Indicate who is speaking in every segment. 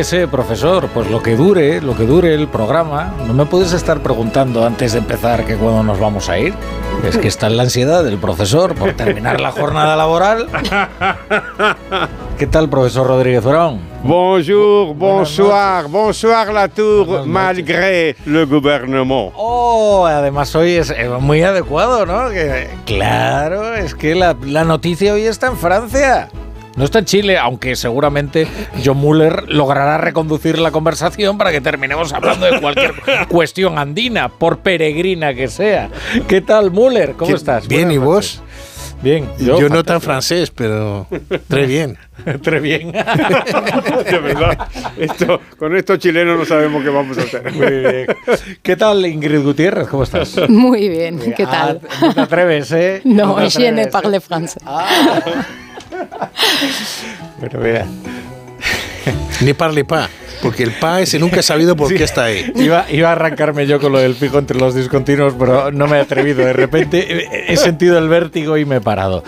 Speaker 1: Qué sé, profesor, pues lo que dure, lo que dure el programa, no me puedes estar preguntando antes de empezar que cuándo nos vamos a ir. Es que está en la ansiedad del profesor por terminar la jornada laboral. ¿Qué tal, profesor Rodríguez Brown?
Speaker 2: Bonjour, bonsoir, bonsoir la tour, malgré le gouvernement.
Speaker 1: Oh, además hoy es eh, muy adecuado, ¿no? claro, es que la, la noticia hoy está en Francia. No está en Chile, aunque seguramente John Muller logrará reconducir la conversación para que terminemos hablando de cualquier cuestión andina, por peregrina que sea. ¿Qué tal, Muller? ¿Cómo estás?
Speaker 3: Bien, ¿y vos?
Speaker 1: Bien.
Speaker 3: Yo, no tan francés, pero très bien.
Speaker 1: très bien.
Speaker 2: de verdad, esto, con estos chilenos no sabemos qué vamos a hacer.
Speaker 1: Muy bien. ¿Qué tal, Ingrid Gutiérrez? ¿Cómo estás?
Speaker 4: Muy bien, ¿qué tal?
Speaker 1: Ah, no te atreves, ¿eh?
Speaker 4: No, no je ne parle français.
Speaker 1: Ah. Bueno, vea.
Speaker 3: Ni parle pa. Porque el PA ese nunca he sabido por qué está ahí.
Speaker 1: Iba, iba, a arrancarme yo con lo del fijo entre los discontinuos, pero no me he atrevido. De repente he sentido el vértigo y me he parado.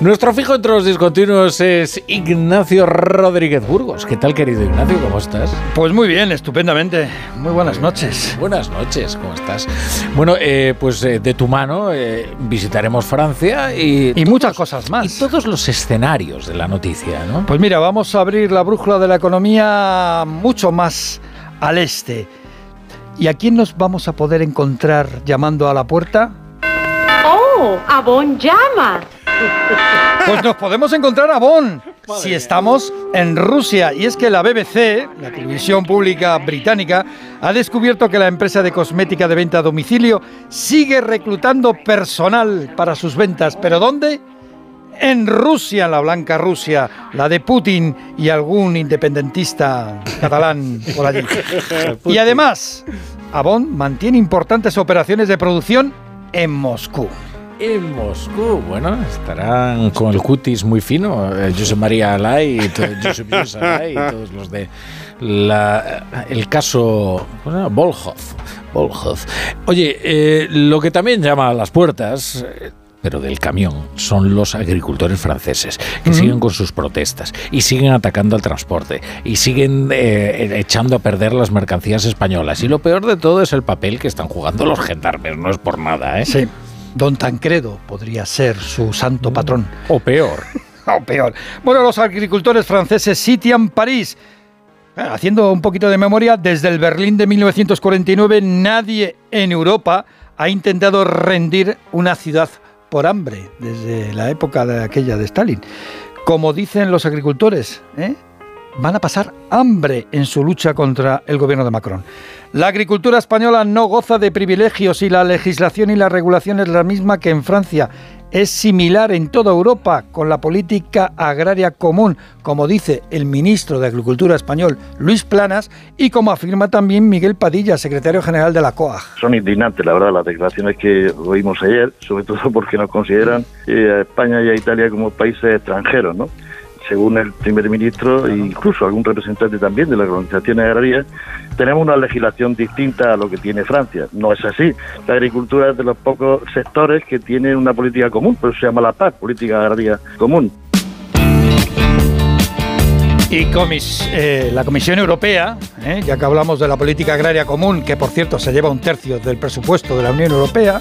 Speaker 1: Nuestro fijo entre los discontinuos es Ignacio Rodríguez Burgos. ¿Qué tal, querido Ignacio? ¿Cómo estás?
Speaker 5: Pues muy bien, estupendamente. Muy buenas noches.
Speaker 1: Buenas noches, ¿cómo estás? Bueno, eh, pues eh, de tu mano eh, visitaremos Francia y...
Speaker 5: Y muchas cosas más.
Speaker 1: Y todos los escenarios de la noticia, ¿no?
Speaker 5: Pues mira, vamos a abrir la brújula de la economía mucho más al este. ¿Y a quién nos vamos a poder encontrar llamando a la puerta?
Speaker 6: ¡Oh! ¡A Bon llama!
Speaker 5: Pues nos podemos encontrar a Bonn si estamos en Rusia. Y es que la BBC, la televisión pública británica, ha descubierto que la empresa de cosmética de venta a domicilio sigue reclutando personal para sus ventas. ¿Pero dónde? En Rusia, la blanca Rusia, la de Putin y algún independentista catalán por allí. y además, Avon mantiene importantes operaciones de producción en Moscú.
Speaker 1: En Moscú, bueno, estarán con el cutis muy fino, eh, José María Alay y, todos los de el caso bueno, Volhov. Oye, eh, lo que también llama a las puertas pero del camión, son los agricultores franceses, que siguen con sus protestas y siguen atacando al transporte y siguen eh, echando a perder las mercancías españolas. Y lo peor de todo es el papel que están jugando los gendarmes, no es por nada, ¿eh?
Speaker 5: Sí. Don Tancredo podría ser su santo patrón.
Speaker 1: O peor.
Speaker 5: o peor. Bueno, los agricultores franceses sitian París. Haciendo un poquito de memoria, desde el Berlín de 1949 nadie en Europa ha intentado rendir una ciudad por hambre desde la época de aquella de Stalin. Como dicen los agricultores, ¿eh? van a pasar hambre en su lucha contra el gobierno de Macron. La agricultura española no goza de privilegios y la legislación y la regulación es la misma que en Francia es similar en toda Europa con la política agraria común, como dice el ministro de Agricultura español, Luis Planas, y como afirma también Miguel Padilla, secretario general de la COAG.
Speaker 7: Son indignantes, la verdad, las declaraciones que oímos ayer, sobre todo porque nos consideran eh, a España y a Italia como países extranjeros, ¿no? Según el primer ministro e incluso algún representante también de las organizaciones agrarias, tenemos una legislación distinta a lo que tiene Francia. No es así. La agricultura es de los pocos sectores que tienen una política común, pero se llama la PAC, Política Agraria Común.
Speaker 5: Y eh, la Comisión Europea, eh, ya que hablamos de la política agraria común, que por cierto se lleva un tercio del presupuesto de la Unión Europea,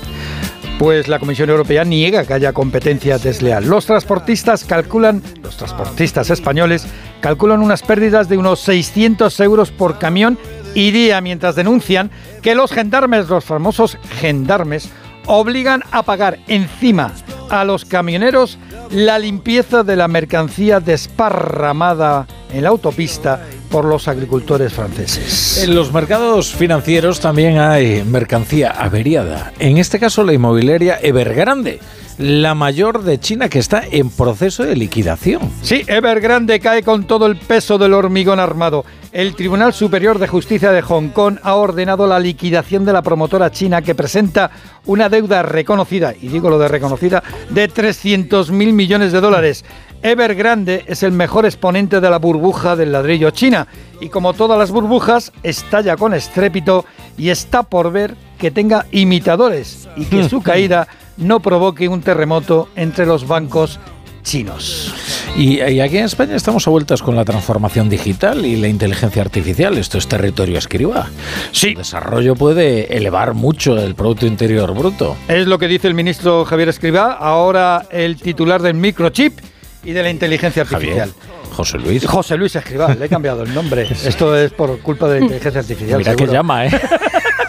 Speaker 5: pues la Comisión Europea niega que haya competencia desleal. Los transportistas calculan, los transportistas españoles calculan unas pérdidas de unos 600 euros por camión y día, mientras denuncian que los gendarmes, los famosos gendarmes, obligan a pagar encima a los camioneros la limpieza de la mercancía desparramada en la autopista por los agricultores franceses.
Speaker 1: En los mercados financieros también hay mercancía averiada. En este caso la inmobiliaria Evergrande la mayor de China que está en proceso de liquidación.
Speaker 5: Sí, Evergrande cae con todo el peso del hormigón armado. El Tribunal Superior de Justicia de Hong Kong ha ordenado la liquidación de la promotora china que presenta una deuda reconocida, y digo lo de reconocida, de 300 mil millones de dólares. Evergrande es el mejor exponente de la burbuja del ladrillo china y como todas las burbujas estalla con estrépito y está por ver que tenga imitadores y que su caída no provoque un terremoto entre los bancos chinos.
Speaker 1: Y, y aquí en España estamos a vueltas con la transformación digital y la inteligencia artificial. Esto es territorio escriba.
Speaker 5: Sí.
Speaker 1: El desarrollo puede elevar mucho el Producto Interior Bruto.
Speaker 5: Es lo que dice el ministro Javier Escribá, ahora el titular del microchip y de la inteligencia artificial.
Speaker 1: José Luis.
Speaker 5: José Luis Escribá, le he cambiado el nombre. Esto es por culpa de la inteligencia artificial.
Speaker 1: Mira que
Speaker 5: seguro.
Speaker 1: llama, ¿eh?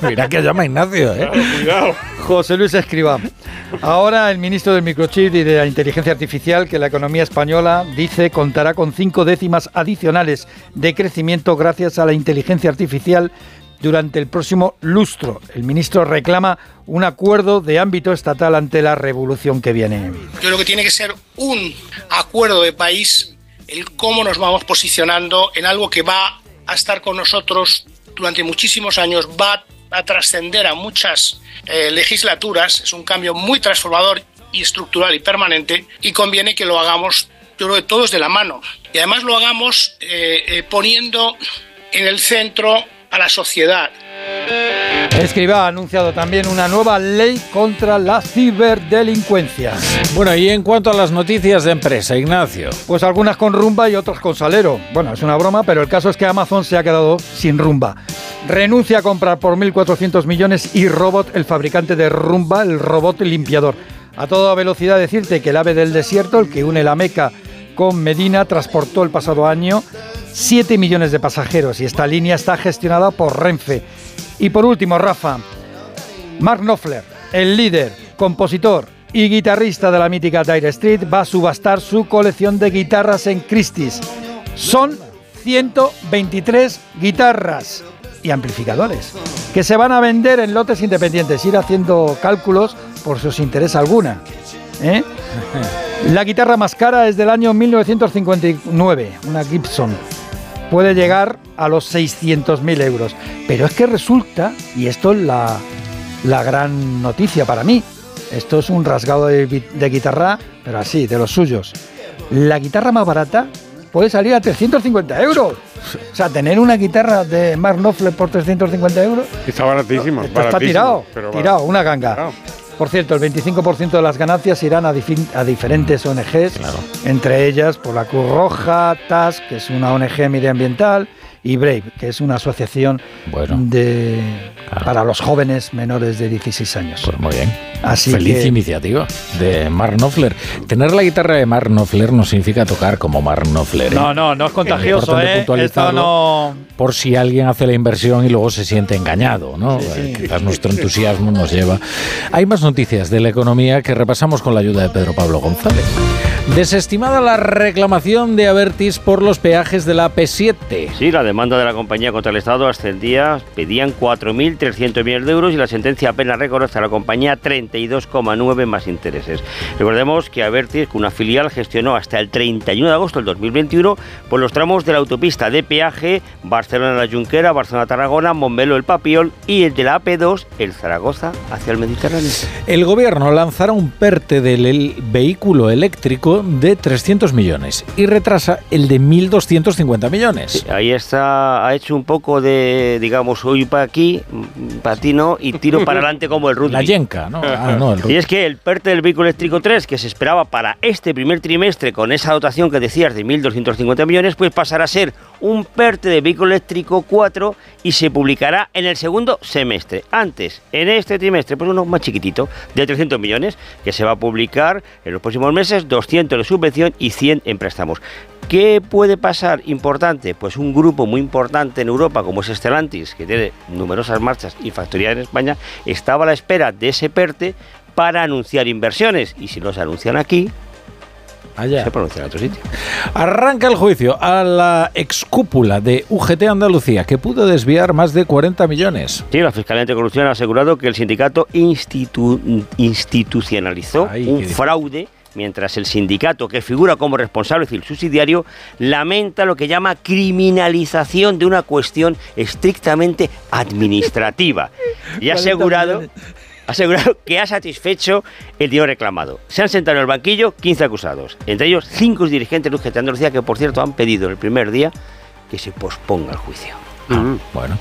Speaker 1: Mira que llama Ignacio, ¿eh?
Speaker 2: Cuidado.
Speaker 5: José Luis Escribá. Ahora el ministro del microchip y de la inteligencia artificial, que la economía española dice contará con cinco décimas adicionales de crecimiento gracias a la inteligencia artificial durante el próximo lustro. El ministro reclama un acuerdo de ámbito estatal ante la revolución que viene.
Speaker 8: Yo creo que tiene que ser un acuerdo de país el cómo nos vamos posicionando en algo que va a estar con nosotros durante muchísimos años, va a trascender a muchas eh, legislaturas, es un cambio muy transformador y estructural y permanente y conviene que lo hagamos, yo creo que todos de la mano. Y además lo hagamos eh, eh, poniendo en el centro a la sociedad.
Speaker 5: Escribá ha anunciado también una nueva ley contra la ciberdelincuencia.
Speaker 1: Bueno, y en cuanto a las noticias de empresa, Ignacio.
Speaker 5: Pues algunas con rumba y otras con salero. Bueno, es una broma, pero el caso es que Amazon se ha quedado sin rumba. Renuncia a comprar por 1.400 millones y Robot, el fabricante de rumba, el robot limpiador. A toda velocidad decirte que el ave del desierto, el que une la Meca con Medina, transportó el pasado año 7 millones de pasajeros y esta línea está gestionada por Renfe. Y por último, Rafa, Mark Knopfler, el líder, compositor y guitarrista de la mítica Dire Street, va a subastar su colección de guitarras en Christie's. Son 123 guitarras y amplificadores que se van a vender en lotes independientes. Ir haciendo cálculos por si os alguna. ¿eh? La guitarra más cara es del año 1959, una Gibson. Puede llegar a los 600.000 euros. Pero es que resulta, y esto es la, la gran noticia para mí, esto es un rasgado de, de guitarra, pero así, de los suyos. La guitarra más barata puede salir a 350 euros. O sea, tener una guitarra de Mark Knopfler por 350 euros
Speaker 2: Está baratísimo.
Speaker 5: esto está
Speaker 2: baratísimo,
Speaker 5: tirado,
Speaker 2: pero
Speaker 5: tirado,
Speaker 2: barato.
Speaker 5: una ganga.
Speaker 2: Claro.
Speaker 5: Por cierto, el 25% de las ganancias irán a, a diferentes ONGs, entre ellas por la Cruz Roja, TAS, que es una ONG medioambiental, y Brave, que es una asociación
Speaker 1: Bueno.
Speaker 5: de,
Speaker 1: Claro.
Speaker 5: para los jóvenes menores de 16 años.
Speaker 1: Pues muy bien.
Speaker 5: Así
Speaker 1: Feliz
Speaker 5: que-
Speaker 1: iniciativa de Mark Knopfler. Tener la guitarra de Mark Knopfler no significa tocar como Mark Knopfler. ¿eh?
Speaker 5: No, no, no es contagioso,
Speaker 1: importante
Speaker 5: ¿eh?
Speaker 1: puntualizarlo.
Speaker 5: Esto no...
Speaker 1: Por si alguien hace la inversión y luego se siente engañado, ¿no? Eh, Quizás nuestro entusiasmo nos lleva. Hay más noticias de la economía que repasamos con la ayuda de Pedro Pablo González. Desestimada la reclamación de Avertis por los peajes de la P7.
Speaker 9: Sí, la demanda de la compañía contra el Estado ascendía, pedían 4.300 millones de euros y la sentencia apenas reconoce a la compañía 32,9 más intereses. Recordemos que Avertis, que una filial, gestionó hasta el 31 de agosto del 2021 por los tramos de la autopista de peaje Barcelona-La Junquera, Barcelona-Tarragona, Montmeló-El Papiol y el de la AP2, el Zaragoza, hacia el Mediterráneo.
Speaker 1: El gobierno lanzará un PERTE del el vehículo eléctrico de 300 millones y retrasa el de 1.250 millones.
Speaker 9: Ahí está, ha hecho un poco de, digamos, hoy para aquí, para ti no, y tiro para adelante como el rugby.
Speaker 1: La yenca, ¿no? Ah, no, el
Speaker 9: Y es que el PERTE del vehículo eléctrico 3, que se esperaba para este primer trimestre con esa dotación que decías de 1.250 millones, pues pasará a ser un PERTE de vehículo eléctrico 4 y se publicará en el segundo semestre. Antes, en este trimestre, pues uno más chiquitito, de 300 millones, que se va a publicar en los próximos meses, 200 de subvención y 100 en préstamos. ¿Qué puede pasar importante? Pues un grupo muy importante en Europa como es Stellantis, que tiene numerosas marchas y factorías en España, estaba a la espera de ese PERTE para anunciar inversiones. Y si no se anuncian aquí,
Speaker 1: Allá.
Speaker 9: Se pronuncia en otro sitio.
Speaker 1: Arranca el juicio a la excúpula de UGT Andalucía, que pudo desviar más de 40 millones.
Speaker 9: Sí, la Fiscalía Anticorrupción ha asegurado que el sindicato institu- institucionalizó
Speaker 1: Ay,
Speaker 9: un fraude mientras el sindicato, que figura como responsable, es decir, subsidiario, lamenta lo que llama criminalización de una cuestión estrictamente administrativa. Y ha
Speaker 5: 40
Speaker 9: asegurado, ha asegurado que ha satisfecho el dinero reclamado. Se han sentado en el banquillo 15 acusados, entre ellos cinco dirigentes de UGT Andalucía que, por cierto, han pedido el primer día que se posponga el juicio.
Speaker 1: Ah, bueno,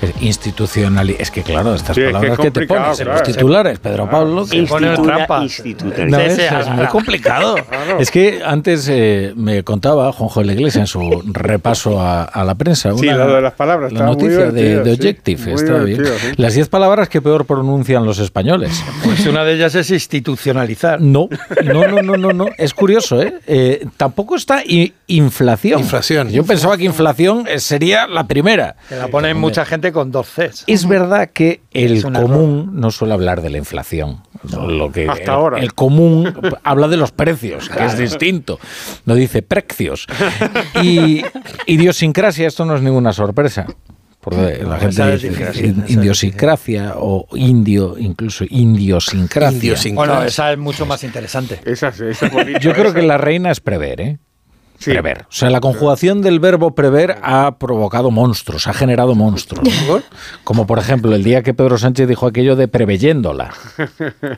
Speaker 1: es institucional. Es que claro, estas
Speaker 2: Sí, es que es
Speaker 1: palabras que, te pones en
Speaker 2: claro.
Speaker 1: los titulares, Pedro Pablo. que-
Speaker 5: pone.
Speaker 1: No,
Speaker 5: Sí,
Speaker 1: es, muy complicado. Es que antes eh, me contaba Juanjo de la Iglesia en su repaso a, a la prensa.
Speaker 2: Sí, lo de las palabras,
Speaker 1: La
Speaker 2: muy
Speaker 1: noticia de, Objective. está bien.
Speaker 2: sí.
Speaker 1: Las 10 palabras que peor pronuncian los españoles.
Speaker 5: Pues una de ellas es institucionalizar.
Speaker 1: No, no, no, no, no, no. Es curioso, ¿eh? Eh, tampoco está inflación.
Speaker 3: Inflación.
Speaker 1: Yo pensaba que inflación eh, sería la primera.
Speaker 5: Que la ponen mucha gente con dos Cs.
Speaker 1: Es verdad que el común no suele hablar de la inflación. Lo que
Speaker 2: Hasta
Speaker 1: el,
Speaker 2: ahora.
Speaker 1: el común habla de los precios, que es distinto. No dice precios. Y idiosincrasia, esto no es ninguna sorpresa. Porque la gente dice
Speaker 5: idiosincrasia,
Speaker 1: in-
Speaker 5: esa es
Speaker 1: idiosincrasia o indio, incluso indiosincrasia.
Speaker 3: Idiosincrasia.
Speaker 5: Bueno, esa es mucho más interesante.
Speaker 2: Esa, esa
Speaker 1: Yo creo
Speaker 2: esa.
Speaker 1: que la reina es prever, ¿eh?
Speaker 2: Sí.
Speaker 1: Prever. O sea, la conjugación del verbo prever ha provocado monstruos, ha generado monstruos. ¿no? Como por ejemplo el día que Pedro Sánchez dijo aquello de preveyéndola.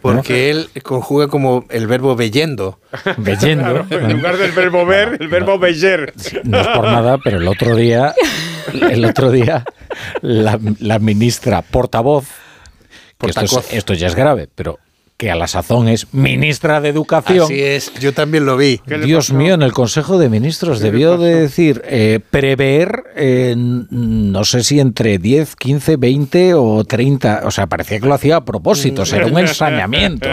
Speaker 3: Porque él conjuga como el verbo veyendo.
Speaker 1: Veyendo.
Speaker 2: En lugar del verbo ver, el verbo veyer.
Speaker 1: No es por nada, pero el otro día, el otro día, la, la ministra portavoz, que esto, es-
Speaker 3: Portacoz.
Speaker 1: esto ya es grave, pero que a la sazón es ministra de Educación.
Speaker 3: Así es, yo también lo vi.
Speaker 2: ¿Qué le
Speaker 1: Dios
Speaker 2: pasó?
Speaker 1: mío, en el Consejo de Ministros
Speaker 2: ¿Qué le
Speaker 1: debió de decir eh, prever, eh, no sé si entre 10, 15, 20 o 30. O sea, parecía que lo hacía a propósito, era un ensañamiento.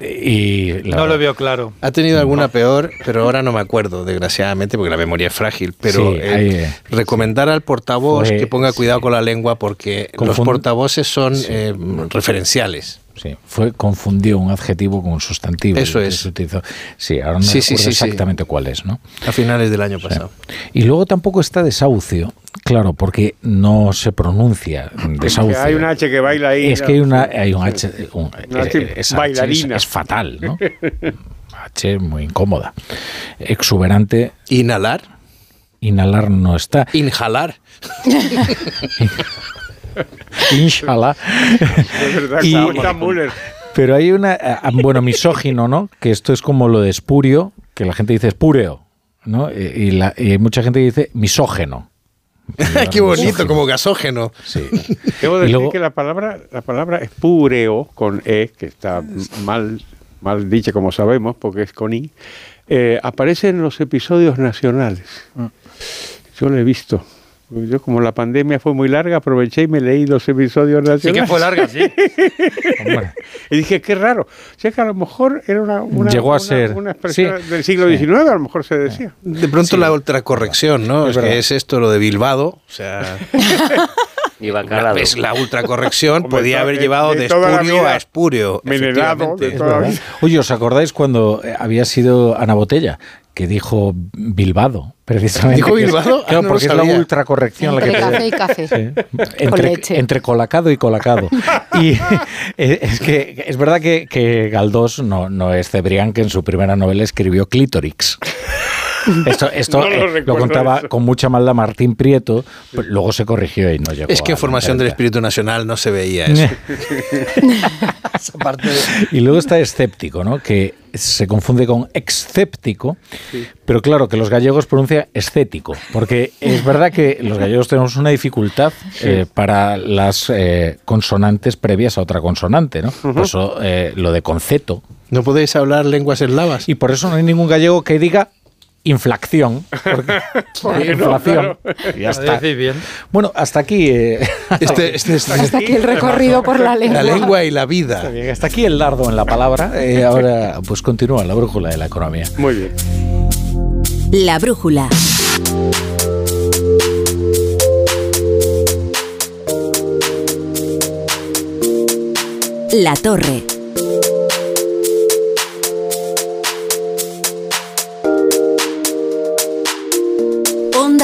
Speaker 1: Y
Speaker 5: No lo veo claro.
Speaker 3: Ha tenido alguna peor, pero ahora no me acuerdo, desgraciadamente, porque la memoria es frágil. Pero
Speaker 1: Sí,
Speaker 3: eh,
Speaker 1: ahí, eh,
Speaker 3: recomendar al portavoz
Speaker 1: Fue-
Speaker 3: que ponga cuidado con la lengua porque los portavoces son eh, referenciales.
Speaker 1: Sí, fue confundió un adjetivo con un sustantivo.
Speaker 3: Eso es.
Speaker 1: se utilizó- Sí, ahora no
Speaker 3: Sí, sí,
Speaker 1: recuerdo
Speaker 3: sí, sí.
Speaker 1: exactamente cuál es, ¿no?
Speaker 3: A finales del año pasado.
Speaker 1: Y luego tampoco está desahucio, claro, porque no se pronuncia desahucio.
Speaker 2: hay un H que baila ahí.
Speaker 1: Es que hay una hay un H, un-
Speaker 2: Una
Speaker 1: eh,
Speaker 2: H
Speaker 1: esa
Speaker 2: bailarina.
Speaker 1: H es, es fatal, ¿no? H muy incómoda. Exuberante,
Speaker 3: Inhalar,
Speaker 1: inhalar no está.
Speaker 3: inhalar.
Speaker 1: Inshallah.
Speaker 2: Es verdad,
Speaker 1: Y-. Pero hay una, ah, bueno, misógino, ¿no? Que esto es como lo de espurio, que la gente dice espúreo, ¿no? Y, y la- y hay mucha gente que dice misógeno.
Speaker 3: Qué bonito, como gasógeno.
Speaker 1: Sí.
Speaker 2: Debo
Speaker 1: Y
Speaker 2: decir
Speaker 1: luego-
Speaker 2: que la palabra, la palabra espúreo con E, que está mal, mal dicha como sabemos, porque es con I, eh, aparece en los episodios nacionales. Yo lo he visto. Yo como la pandemia fue muy larga, aproveché y me leí los episodios nacionales.
Speaker 5: Sí que fue larga, sí.
Speaker 2: Y dije, qué raro. O sea que a lo mejor era una, una-
Speaker 1: Llegó a
Speaker 2: una-
Speaker 1: ser,
Speaker 2: una expresión
Speaker 1: sí,
Speaker 2: del siglo
Speaker 1: sí.
Speaker 2: XIX, a lo mejor se decía.
Speaker 3: De pronto la ultracorrección, ¿no?
Speaker 1: Es
Speaker 3: que es esto lo de Bilbado. O sea, es la ultracorrección podía haber llevado
Speaker 2: de
Speaker 3: espurio a espurio.
Speaker 2: Vida.
Speaker 1: Oye, ¿os acordáis cuando eh, había sido Ana Botella? Que dijo Bilbado, precisamente.
Speaker 3: ¿Dijo Bilbado? Ah,
Speaker 1: Claro,
Speaker 3: no
Speaker 1: porque es la ultracorrección la que
Speaker 4: Entre
Speaker 1: te-
Speaker 4: café y café.
Speaker 1: Sí. Entre,
Speaker 4: leche.
Speaker 1: entre colacado y colacado. Y eh, es que es verdad que, que Galdós no, no es Cebrián, que en su primera novela escribió Clitorix. Esto, esto
Speaker 2: No lo
Speaker 1: eh, lo, contaba
Speaker 2: eso.
Speaker 1: con mucha maldad Martín Prieto, pero luego se corrigió y no llegó.
Speaker 3: Es que
Speaker 1: a
Speaker 3: en formación del espíritu nacional no se veía eso.
Speaker 1: Y luego está escéptico, ¿no? Que se confunde con excéptico, pero claro que los gallegos pronuncian escético, porque es verdad que los gallegos tenemos una dificultad eh, para las eh, consonantes previas a otra consonante, ¿no? Por eso eh, lo de conceto.
Speaker 3: ¿No podéis hablar lenguas eslavas?
Speaker 1: Y por eso no hay ningún gallego que diga inflación, porque,
Speaker 2: Porque no,
Speaker 1: inflación.
Speaker 2: claro.
Speaker 1: ya está.
Speaker 5: bien.
Speaker 1: Bueno, hasta aquí. eh,
Speaker 3: Este, este es
Speaker 4: Hasta aquí el recorrido por la lengua.
Speaker 3: la lengua y la vida.
Speaker 1: Bien, Hasta aquí el dardo en la palabra. Eh, ahora, pues continúa la brújula de la economía.
Speaker 2: Muy bien.
Speaker 10: La brújula. La torre.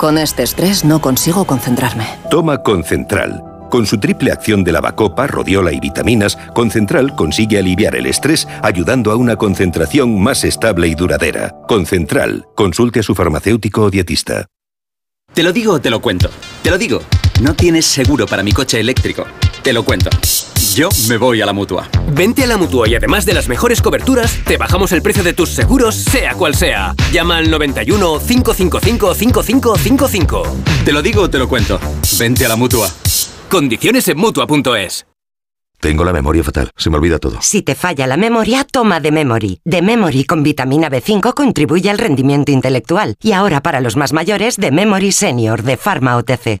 Speaker 10: Con este estrés no consigo concentrarme.
Speaker 11: Toma Concentral. Con su triple acción de lavacopa, rodiola y vitaminas, Concentral consigue aliviar el estrés ayudando a una concentración más estable y duradera. Concentral. Consulte a su farmacéutico o dietista.
Speaker 12: Te lo digo o te lo cuento. Te lo digo. No tienes seguro para mi coche eléctrico. Te lo cuento. Yo me voy a la mutua.
Speaker 13: Vente a la mutua y además de las mejores coberturas, te bajamos el precio de tus seguros, sea cual sea. Llama al 91 555 5555.
Speaker 12: Te lo digo o te lo cuento. Vente a la mutua.
Speaker 13: Condiciones en mutua.es.
Speaker 14: Tengo la memoria fatal, se me olvida todo.
Speaker 15: Si te falla la memoria, toma de Memory. De Memory con vitamina B5 contribuye al rendimiento intelectual. Y ahora para los más mayores, de Memory Senior de Pharma OTC.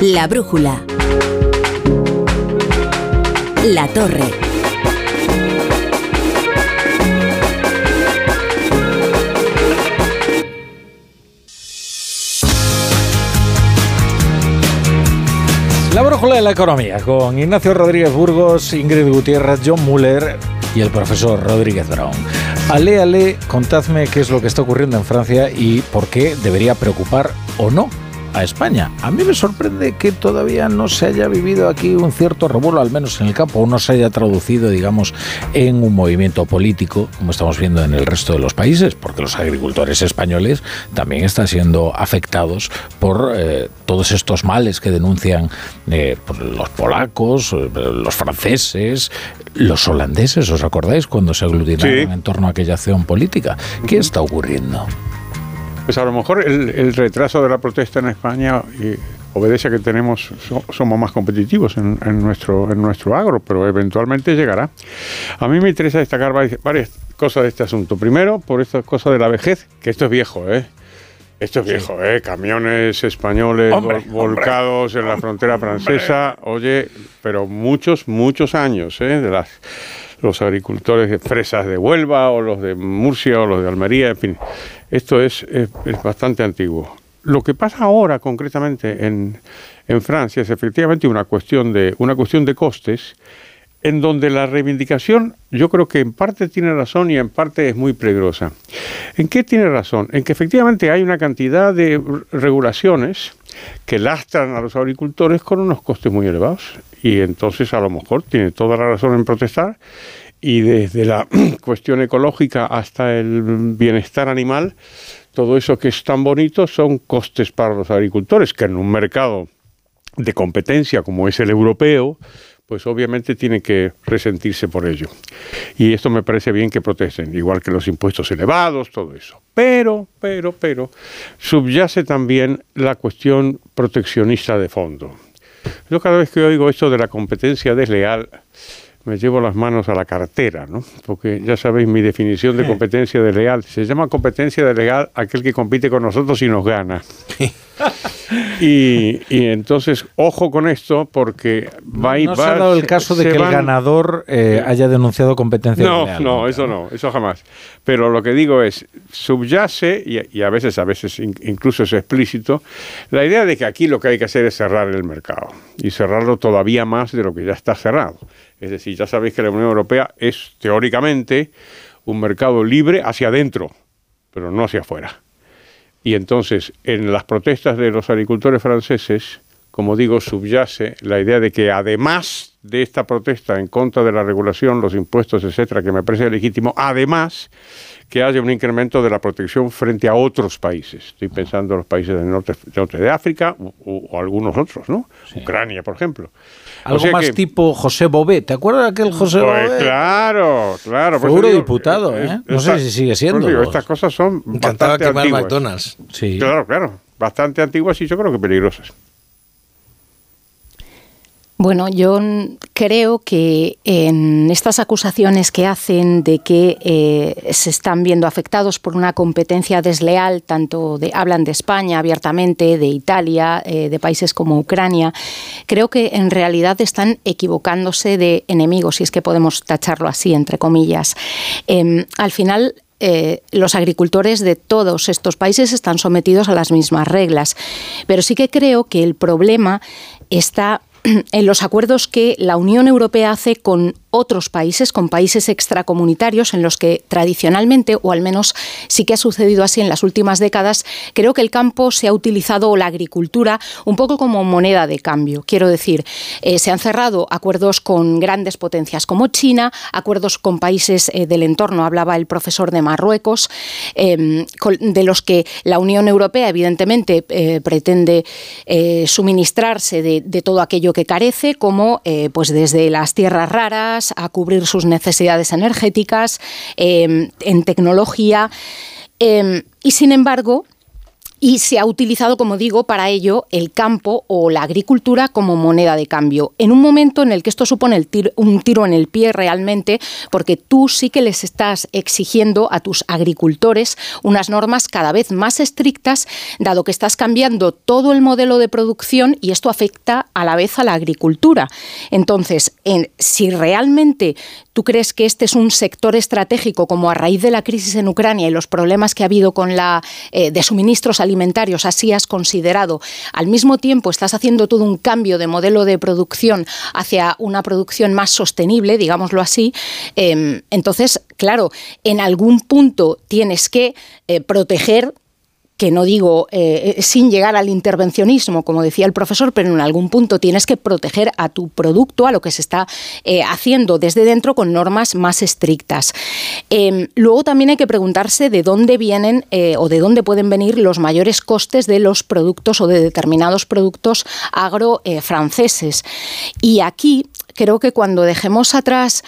Speaker 10: La brújula. La torre.
Speaker 1: La brújula de la economía con Ignacio Rodríguez Burgos, Ingrid Gutiérrez, John Muller y el profesor Rodríguez Brown. Ale, ale, contadme qué es lo que está ocurriendo en Francia y por qué debería preocupar o no a España. A mí me sorprende que todavía no se haya vivido aquí un cierto revuelo, al menos en el campo, o no se haya traducido, digamos, en un movimiento político, como estamos viendo en el resto de los países, porque los agricultores españoles también están siendo afectados por eh, todos estos males que denuncian eh, por los polacos, eh, los franceses, los holandeses, ¿os acordáis cuando se aglutinaron en torno a aquella acción política? ¿Qué está ocurriendo?
Speaker 2: Pues a lo mejor el, retraso de la protesta en España eh, obedece a que tenemos somos más competitivos en, nuestro en nuestro agro, pero eventualmente llegará. A mí me interesa destacar varias, cosas de este asunto. Primero, por esta cosa de la vejez, que esto es viejo, ¿eh? Esto es viejo, ¿eh? Camiones españoles volcados en la frontera francesa, oye, pero muchos, muchos años, ¿eh? De las los agricultores de fresas de Huelva o los de Murcia o los de Almería, en fin. Esto es, es, bastante antiguo. Lo que pasa ahora concretamente en, en, Francia es efectivamente una cuestión de, una cuestión de costes en donde la reivindicación yo creo que en parte tiene razón y en parte es muy peligrosa. ¿En qué tiene razón? En que efectivamente hay una cantidad de regulaciones que lastran a los agricultores con unos costes muy elevados y entonces a lo mejor tiene toda la razón en protestar y desde la cuestión ecológica hasta el bienestar animal, todo eso que es tan bonito son costes para los agricultores, que en un mercado de competencia como es el europeo, pues obviamente tienen que resentirse por ello. Y esto me parece bien que protesten, igual que los impuestos elevados, todo eso. Pero, pero, pero, subyace también la cuestión proteccionista de fondo. Yo cada vez que oigo esto de la competencia desleal, me llevo las manos a la cartera, ¿no? Porque ya sabéis mi definición de competencia desleal. Se llama competencia desleal aquel que compite con nosotros y nos gana. y, entonces, ojo con esto, porque va y
Speaker 1: no
Speaker 2: va.
Speaker 1: se ha dado el caso de que el ganador eh, haya denunciado competencia
Speaker 2: no,
Speaker 1: desleal.
Speaker 2: No, eso no, eso jamás. Pero lo que digo es, subyace, y, a veces, a veces incluso es explícito, la idea de que aquí lo que hay que hacer es cerrar el mercado y cerrarlo todavía más de lo que ya está cerrado. Es decir, ya sabéis que la Unión Europea es teóricamente un mercado libre hacia adentro, pero no hacia afuera. Y entonces, en las protestas de los agricultores franceses, como digo, subyace la idea de que además de esta protesta en contra de la regulación, los impuestos, etcétera, que me parece legítimo, además que haya un incremento de la protección frente a otros países. Estoy pensando en los países del norte, de África o, algunos otros, ¿no? Ucrania, por ejemplo.
Speaker 1: Algo más tipo José Bové. ¿Te acuerdas de aquel José
Speaker 2: pues
Speaker 1: Bové?
Speaker 2: Claro, claro.
Speaker 1: Fue eurodiputado, ¿eh? No sé si sigue siendo.
Speaker 2: Digo, estas cosas son
Speaker 3: Encantaba
Speaker 2: bastante
Speaker 3: quemar
Speaker 2: antiguas.
Speaker 3: McDonald's.
Speaker 1: Sí.
Speaker 2: Claro, claro. Bastante antiguas y yo creo que peligrosas.
Speaker 4: Bueno, yo creo que en estas acusaciones que hacen de que eh, se están viendo afectados por una competencia desleal, tanto de, hablan de España abiertamente, de Italia, eh, de países como Ucrania, creo que en realidad están equivocándose de enemigos, si es que podemos tacharlo así, entre comillas. Em, al final, eh, los agricultores de todos estos países están sometidos a las mismas reglas. Pero sí que creo que el problema está en los acuerdos que la Unión Europea hace con otros países, con países extracomunitarios en los que tradicionalmente, o al menos sí que ha sucedido así en las últimas décadas, creo que el campo se ha utilizado o la agricultura un poco como moneda de cambio. Quiero decir, eh, se han cerrado acuerdos con grandes potencias como China, acuerdos con países eh, del entorno, hablaba el profesor de Marruecos, eh, de los que la Unión Europea evidentemente pretende suministrarse de, de, todo aquello que carece, como pues desde las tierras raras, a cubrir sus necesidades energéticas, em, en tecnología. Em, y sin embargo, y se ha utilizado, como digo, para ello el campo o la agricultura como moneda de cambio. En un momento en el que esto supone un tiro en el pie realmente, porque tú sí que les estás exigiendo a tus agricultores unas normas cada vez más estrictas, dado que estás cambiando todo el modelo de producción y esto afecta a la vez a la agricultura. Entonces, si realmente tú crees que este es un sector estratégico, como a raíz de la crisis en Ucrania y los problemas que ha habido con la eh, de suministros alimentarios, así has considerado, al mismo tiempo estás haciendo todo un cambio de modelo de producción hacia una producción más sostenible, digámoslo así, em, entonces, claro, en algún punto tienes que eh, proteger que no digo eh, eh, sin llegar al intervencionismo, como decía el profesor, pero en algún punto tienes que proteger a tu producto, a lo que se está eh, haciendo desde dentro con normas más estrictas. Em, luego también hay que preguntarse de dónde vienen o de dónde pueden venir los mayores costes de los productos o de determinados productos agro franceses. Y aquí creo que cuando dejemos atrás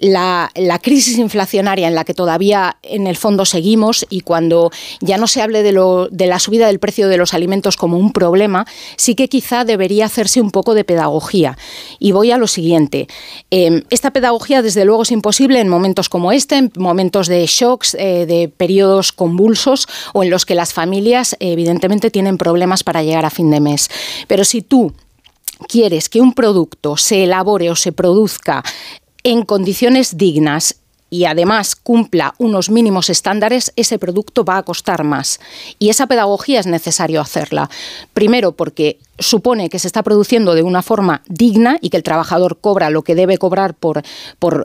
Speaker 4: la, crisis inflacionaria en la que todavía en el fondo seguimos y cuando ya no se hable de, lo, de la subida del precio de los alimentos como un problema, sí que quizá debería hacerse un poco de pedagogía. Y voy a lo siguiente. Em, esta pedagogía, desde luego, es imposible en momentos como este, en momentos de shocks, eh, de periodos convulsos o en los que las familias, evidentemente, tienen problemas para llegar a fin de mes. Pero si tú quieres que un producto se elabore o se produzca en condiciones dignas y además cumpla unos mínimos estándares, ese producto va a costar más. Y esa pedagogía es necesario hacerla. Primero, porque supone que se está produciendo de una forma digna y que el trabajador cobra lo que debe cobrar por,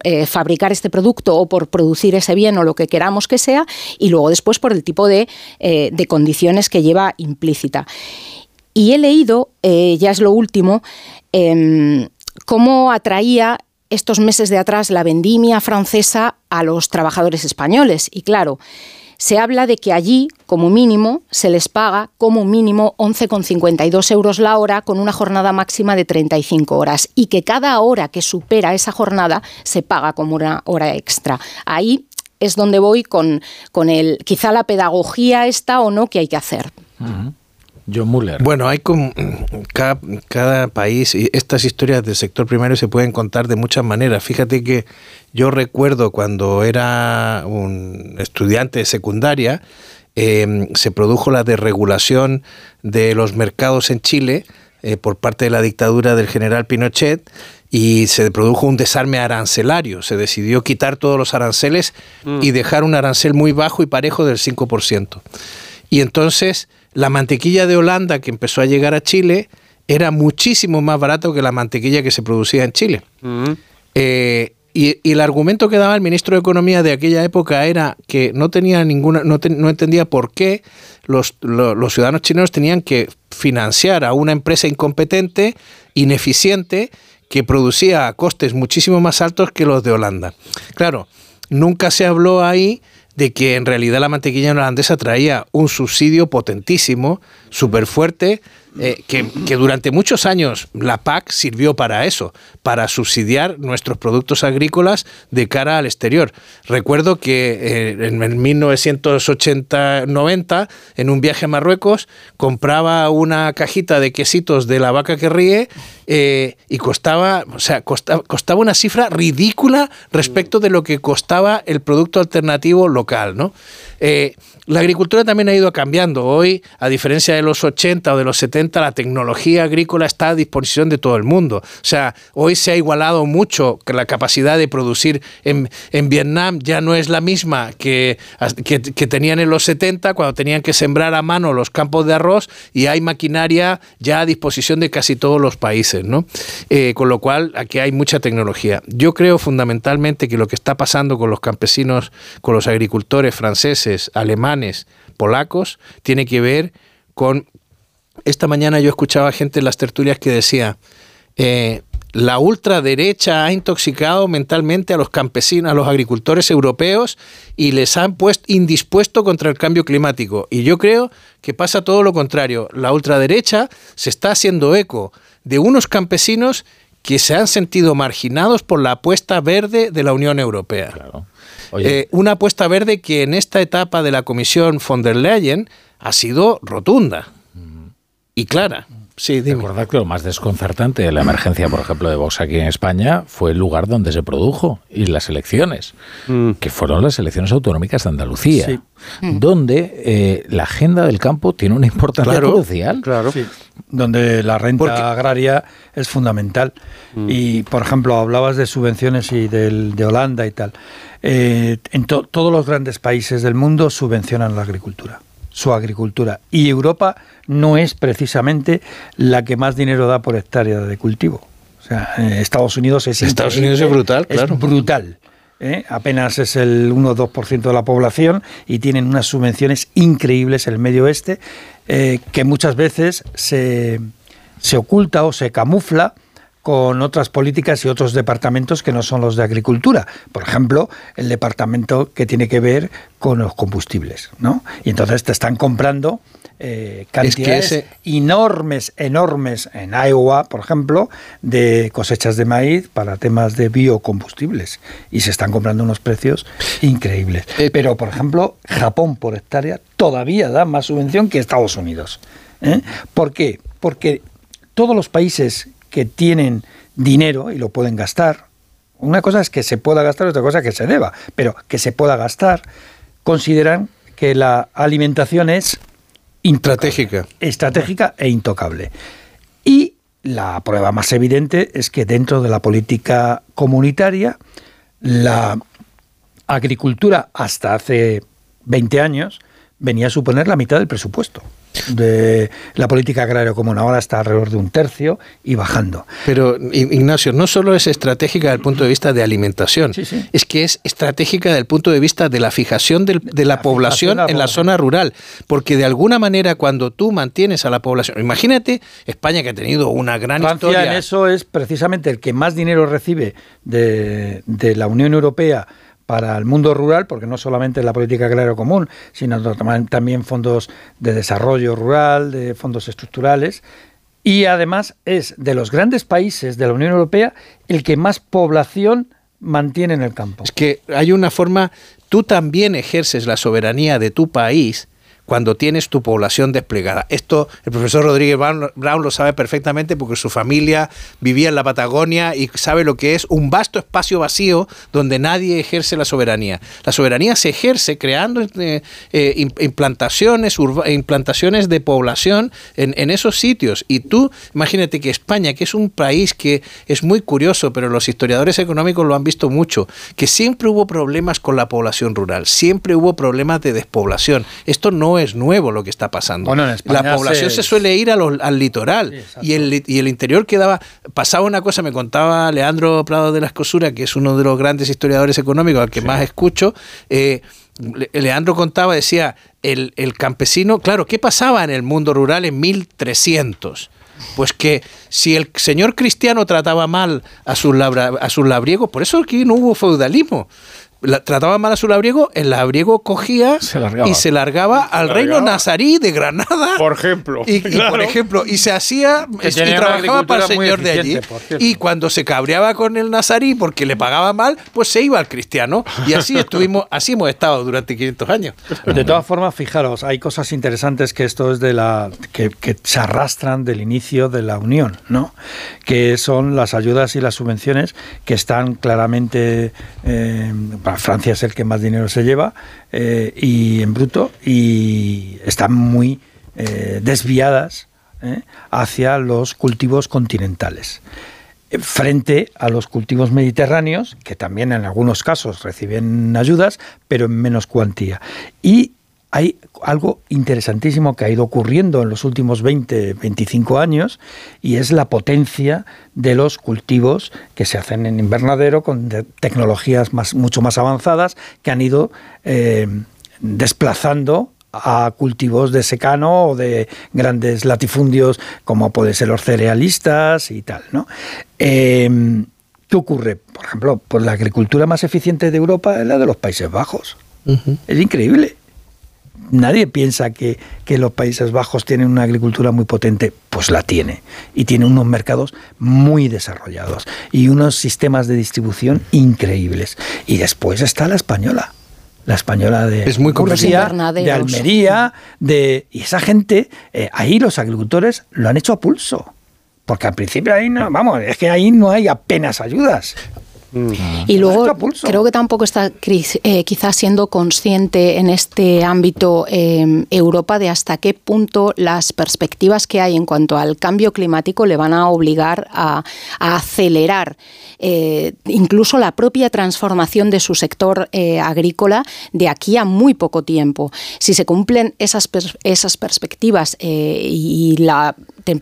Speaker 4: eh, fabricar este producto o por producir ese bien o lo que queramos que sea, y luego después por el tipo de, eh, condiciones que lleva implícita. Y he leído, eh, ya es lo último, em, cómo atraía estos meses de atrás la vendimia francesa a los trabajadores españoles. Y claro, se habla de que allí, como mínimo, se les paga como mínimo 11,52 euros la hora con una jornada máxima de 35 horas y que cada hora que supera esa jornada se paga como una hora extra. Ahí es donde voy con, con el, quizá la pedagogía esta o no que hay que hacer.
Speaker 1: John Muller.
Speaker 3: Bueno, hay como cada, cada, país y estas historias del sector primario se pueden contar de muchas maneras. Fíjate que yo recuerdo cuando era un estudiante de secundaria, eh, se produjo la desregulación de los mercados en Chile eh, por parte de la dictadura del general Pinochet y se produjo un desarme arancelario. Se decidió quitar todos los aranceles mm. y dejar un arancel muy bajo y parejo del 5%. Y entonces la mantequilla de Holanda que empezó a llegar a Chile era muchísimo más barato que la mantequilla que se producía en Chile.
Speaker 2: Mm.
Speaker 3: Eh, y, el argumento que daba el ministro de Economía de aquella época era que no tenía ninguna, no, no entendía por qué los, los, ciudadanos chilenos tenían que financiar a una empresa incompetente, ineficiente, que producía a costes muchísimo más altos que los de Holanda. Claro, nunca se habló ahí de que en realidad la mantequilla holandesa traía un subsidio potentísimo, súper fuerte, eh, que, durante muchos años la PAC sirvió para eso, para subsidiar nuestros productos agrícolas de cara al exterior. Recuerdo que eh, en 1980-90, en un viaje a Marruecos, compraba una cajita de quesitos de la vaca que ríe eh, y costaba, o sea, costaba, una cifra ridícula respecto de lo que costaba el producto alternativo local, ¿no? La agricultura también ha ido cambiando. Hoy, a diferencia de los 80 o de los 70, la tecnología agrícola está a disposición de todo el mundo. O sea, hoy se ha igualado mucho que la capacidad de producir en, Vietnam ya no es la misma que, que, tenían en los 70 cuando tenían que sembrar a mano los campos de arroz y hay maquinaria ya a disposición de casi todos los países, ¿no? Eh, con lo cual, aquí hay mucha tecnología. Yo creo fundamentalmente que lo que está pasando con los campesinos, con los agricultores franceses, alemanes, polacos, tiene que ver con... Esta mañana yo escuchaba gente en las tertulias que decía, eh, la ultraderecha ha intoxicado mentalmente a los campesinos, a los agricultores europeos y les han puesto indispuesto contra el cambio climático. Y yo creo que pasa todo lo contrario. La ultraderecha se está haciendo eco de unos campesinos que se han sentido marginados por la apuesta verde de la Unión Europea. Eh, una apuesta verde que en esta etapa de la Comisión von der Leyen ha sido rotunda y clara. Sí,
Speaker 1: Recordad que lo más desconcertante de la emergencia, por ejemplo, de Vox aquí en España fue el lugar donde se produjo y las elecciones, mm. que fueron las elecciones autonómicas de Andalucía, mm. donde eh, la agenda del campo tiene una importancia crucial.
Speaker 5: Claro. donde la renta agraria es fundamental. Mm. Y, por ejemplo, hablabas de subvenciones y del, de Holanda y tal. Eh, en todos los grandes países del mundo subvencionan la agricultura su agricultura. Y Europa no es precisamente la que más dinero da por hectárea de cultivo. O sea, eh, Estados Unidos es
Speaker 3: Estados Unidos es brutal, claro.
Speaker 5: Es brutal. ¿eh? Apenas es el 1 o 2% de la población y tienen unas subvenciones increíbles en el medio oeste eh, que muchas veces se, se oculta o se camufla con otras políticas y otros departamentos que no son los de agricultura. Por ejemplo, el departamento que tiene que ver con los combustibles, ¿no? Y entonces te están comprando eh, cantidades enormes, enormes en Iowa, por ejemplo, de cosechas de maíz para temas de biocombustibles. Y se están comprando unos precios increíbles. Eh, Pero, por ejemplo, Japón por hectárea todavía da más subvención que Estados Unidos. ¿eh? ¿Por qué? Porque todos los países que tienen dinero y lo pueden gastar. Una cosa es que se pueda gastar, otra cosa es que se deba, pero que se pueda gastar, consideran que la alimentación es
Speaker 3: estratégica,
Speaker 5: estratégica e intocable. Y la prueba más evidente es que dentro de la política comunitaria la agricultura hasta hace 20 años venía a suponer la mitad del presupuesto de la política agraria común. Ahora está alrededor de un tercio y bajando.
Speaker 3: Pero, Ignacio, no solo es estratégica desde el punto de vista de alimentación, es que es estratégica desde el punto de vista de la fijación de la, población en la zona rural. Porque de alguna manera, cuando tú mantienes a la población, imagínate España que ha tenido una gran
Speaker 5: Francia
Speaker 3: historia.
Speaker 5: en eso es precisamente el que más dinero recibe de, de la Unión Europea para el mundo rural, porque no solamente la política agraria común, sino también fondos de desarrollo rural, de fondos estructurales, y además es de los grandes países de la Unión Europea el que más población mantiene en el campo.
Speaker 3: Es que hay una forma, tú también ejerces la soberanía de tu país cuando tienes tu población desplegada. Esto el profesor Rodríguez Brown lo sabe perfectamente porque su familia vivía en la Patagonia y sabe lo que es un vasto espacio vacío donde nadie ejerce la soberanía. La soberanía se ejerce creando eh, eh, implantaciones, implantaciones de población en, en esos sitios. Y tú, imagínate que España, que es un país que es muy curioso, pero los historiadores económicos lo han visto mucho, que siempre hubo problemas con la población rural, siempre hubo problemas de despoblación. Esto no es nuevo lo que está pasando. la población se, suele ir al litoral y, el, y el interior quedaba... Pasaba una cosa, me contaba Leandro Prado de la Escosura, que es uno de los grandes historiadores económicos al que más escucho, eh, Leandro contaba, decía, el, el, campesino, claro, ¿qué pasaba en el mundo rural en 1300? Pues que si el señor cristiano trataba mal a sus, a sus labriegos, por eso aquí no hubo feudalismo, trataba mal a su labriego, el labriego cogía y se largaba al reino nazarí de Granada.
Speaker 2: Por ejemplo.
Speaker 3: Y, por ejemplo, y se hacía y trabajaba para el señor de allí. Y cuando se cabreaba con el nazarí porque le pagaba mal, pues se iba al cristiano. Y así estuvimos, así hemos estado durante 500 años.
Speaker 5: De todas formas, fijaros, hay cosas interesantes que esto es de la que, se arrastran del inicio de la Unión, ¿no? Que son las ayudas y las subvenciones que están claramente eh, Francia es el que más dinero se lleva eh, y en bruto y están muy eh, desviadas eh, hacia los cultivos continentales frente a los cultivos mediterráneos, que también en algunos casos reciben ayudas, pero en menos cuantía. Y hay algo interesantísimo que ha ido ocurriendo en los últimos 20, 25 años y es la potencia de los cultivos que se hacen en invernadero con tecnologías más, mucho más avanzadas que han ido eh, desplazando a cultivos de secano o de grandes latifundios como pueden ser los cerealistas y tal. ¿no? Eh, ¿Qué ocurre? Por ejemplo, pues la agricultura más eficiente de Europa es la de los Países Bajos. Es increíble nadie piensa que, los Países Bajos tienen una agricultura muy potente, pues la tiene. Y tiene unos mercados muy desarrollados y unos sistemas de distribución increíbles. Y después está la española. La española de
Speaker 3: es muy
Speaker 5: de Almería, de y esa gente, eh, ahí los agricultores lo han hecho a pulso. Porque al principio ahí no, vamos, es que ahí no hay apenas ayudas.
Speaker 4: Y luego creo que tampoco está eh, quizás siendo consciente en este ámbito em, Europa de hasta qué punto las perspectivas que hay en cuanto al cambio climático le van a obligar a, acelerar eh, incluso la propia transformación de su sector eh, agrícola de aquí a muy poco tiempo. Si se cumplen esas, esas perspectivas y la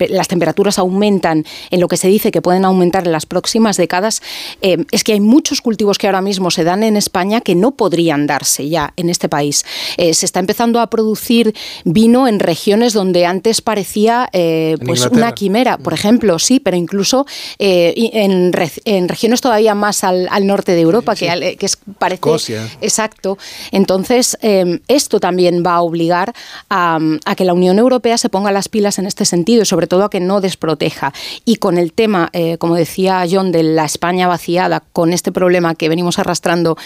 Speaker 4: las temperaturas aumentan en lo que se dice que pueden aumentar en las próximas décadas, eh, es que hay muchos cultivos que ahora mismo se dan en España que no podrían darse ya en este país. Eh, se está empezando a producir vino en regiones donde antes parecía eh, pues una quimera, por ejemplo, sí, pero incluso en, regiones todavía más al, norte de Europa, que, que es, parece... Exacto. Entonces, esto también va a obligar a, a que la Unión Europea se ponga las pilas en este sentido sobre todo a que no desproteja. Y con el tema, eh, como decía John, de la España vaciada, con este problema que venimos arrastrando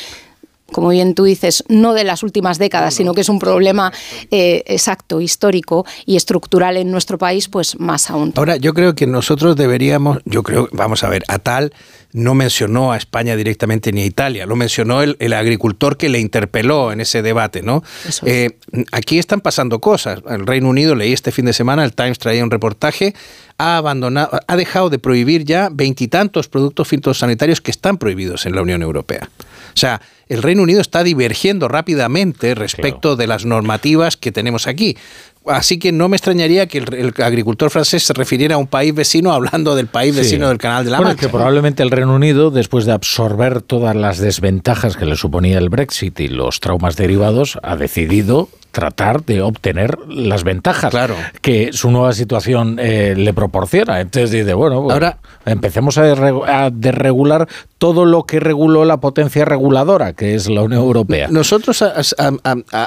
Speaker 4: como bien tú dices, no de las últimas décadas, sino que es un problema eh, exacto, histórico y estructural en nuestro país, pues más aún.
Speaker 3: Ahora, yo creo que nosotros deberíamos, yo creo, vamos a ver, a tal no mencionó a España directamente ni a Italia, lo mencionó el, agricultor que le interpeló en ese debate, ¿no? Eh, aquí están pasando cosas. El Reino Unido, leí este fin de semana, el Times traía un reportaje, ha abandonado, ha dejado de prohibir ya veintitantos productos fitosanitarios que están prohibidos en la Unión Europea. O sea, el Reino Unido está divergiendo rápidamente respecto de las normativas que tenemos aquí. Así que no me extrañaría que el, el agricultor francés se refiriera a un país vecino hablando del país
Speaker 1: Sí.
Speaker 3: vecino del Canal de la
Speaker 1: Bueno,
Speaker 3: Mancha.
Speaker 1: que probablemente el Reino Unido, después de absorber todas las desventajas que le suponía el Brexit y los traumas derivados, ha decidido tratar de obtener las ventajas que su nueva situación eh, le proporciona. Entonces dice, bueno, pues,
Speaker 3: Ahora-
Speaker 1: empecemos a, desregu- a desregular todo lo que reguló la potencia reguladora, que es la Unión Europea.
Speaker 3: Nosotros a-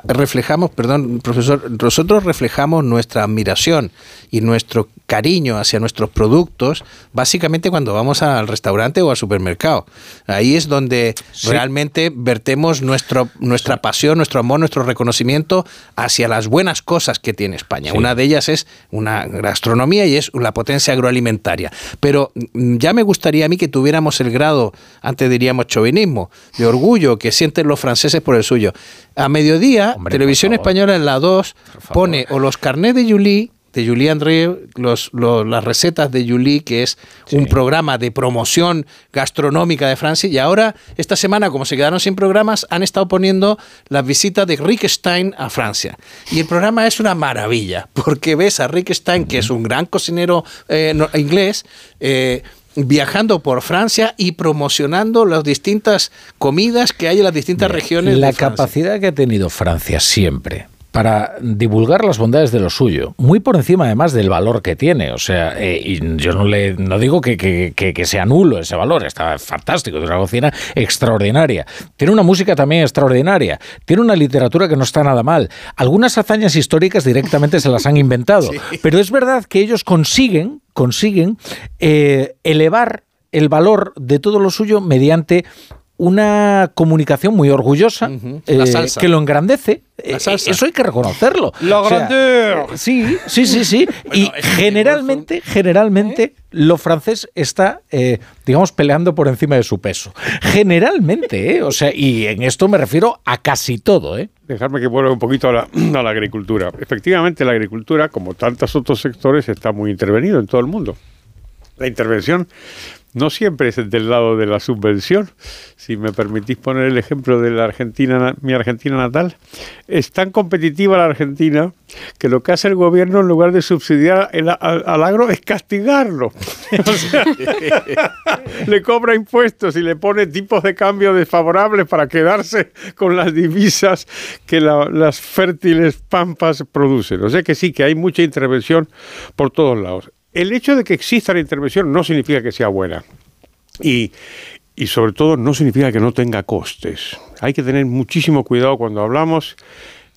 Speaker 3: reflejamos, perdón, profesor, nosotros reflejamos nuestra admiración y nuestro cariño hacia nuestros productos básicamente cuando vamos al restaurante o al supermercado. Ahí es donde realmente vertemos nuestro, nuestra pasión, nuestro amor, nuestro reconocimiento hacia las buenas cosas que tiene España.
Speaker 1: Sí.
Speaker 3: Una de ellas es una gastronomía y es la potencia agroalimentaria. Pero mm, ya me gustaría a mí que tuviéramos el grado, antes diríamos chauvinismo, de orgullo que sienten los franceses por el suyo. A mediodía, Televisión Española en la 2 pone o los carnets de Julie de Julie André, los, los- las recetas de Julie, que es un programa de promoción gastronómica de Francia, y ahora, esta semana, como se quedaron sin programas, han estado poniendo las visitas de Rick Stein a Francia. Y el programa es una maravilla, porque ves a Rick Stein, que es un gran cocinero eh, inglés, eh, viajando por Francia y promocionando las distintas comidas que hay en las distintas regiones
Speaker 1: la
Speaker 3: de Francia.
Speaker 1: capacidad que ha tenido Francia siempre para divulgar las bondades de lo suyo, muy por encima además del valor que tiene. O sea, eh, y yo no le no digo que, que- que- que sea nulo ese valor, está fantástico, es una cocina extraordinaria. Tiene una música también extraordinaria, tiene una literatura que no está nada mal. Algunas hazañas históricas directamente se las han inventado, pero es verdad que ellos consiguen, consiguen eh, elevar el valor de todo lo suyo mediante una comunicación muy orgullosa
Speaker 3: La
Speaker 1: eh,
Speaker 3: salsa.
Speaker 1: que lo engrandece.
Speaker 3: La
Speaker 1: Eh,
Speaker 3: salsa.
Speaker 1: Eso hay que reconocerlo.
Speaker 3: La
Speaker 1: O sea,
Speaker 3: grandeur.
Speaker 1: eh, sí, sí, sí, sí. y generalmente, generalmente, lo francés está, eh, digamos, peleando por encima de su peso. Generalmente, ¿eh? O sea, y en esto me refiero a casi todo, ¿eh?
Speaker 2: Dejarme que vuelva un poquito a la, a la agricultura. Efectivamente, la agricultura, como tantos otros sectores, está muy intervenido en todo el mundo. La intervención no siempre es del lado de la subvención. Si me permitís poner el ejemplo de la Argentina, mi Argentina natal, es tan competitiva la Argentina que lo que hace el gobierno en lugar de subsidiar el- al, agro es castigarlo. Le cobra impuestos y le pone tipos de cambio desfavorables para quedarse con las divisas que la- las fértiles pampas producen. O sea que sí, que hay mucha intervención por todos lados. El hecho de que exista la intervención no significa que sea buena. Y, y sobre todo no significa que no tenga costes. Hay que tener muchísimo cuidado cuando hablamos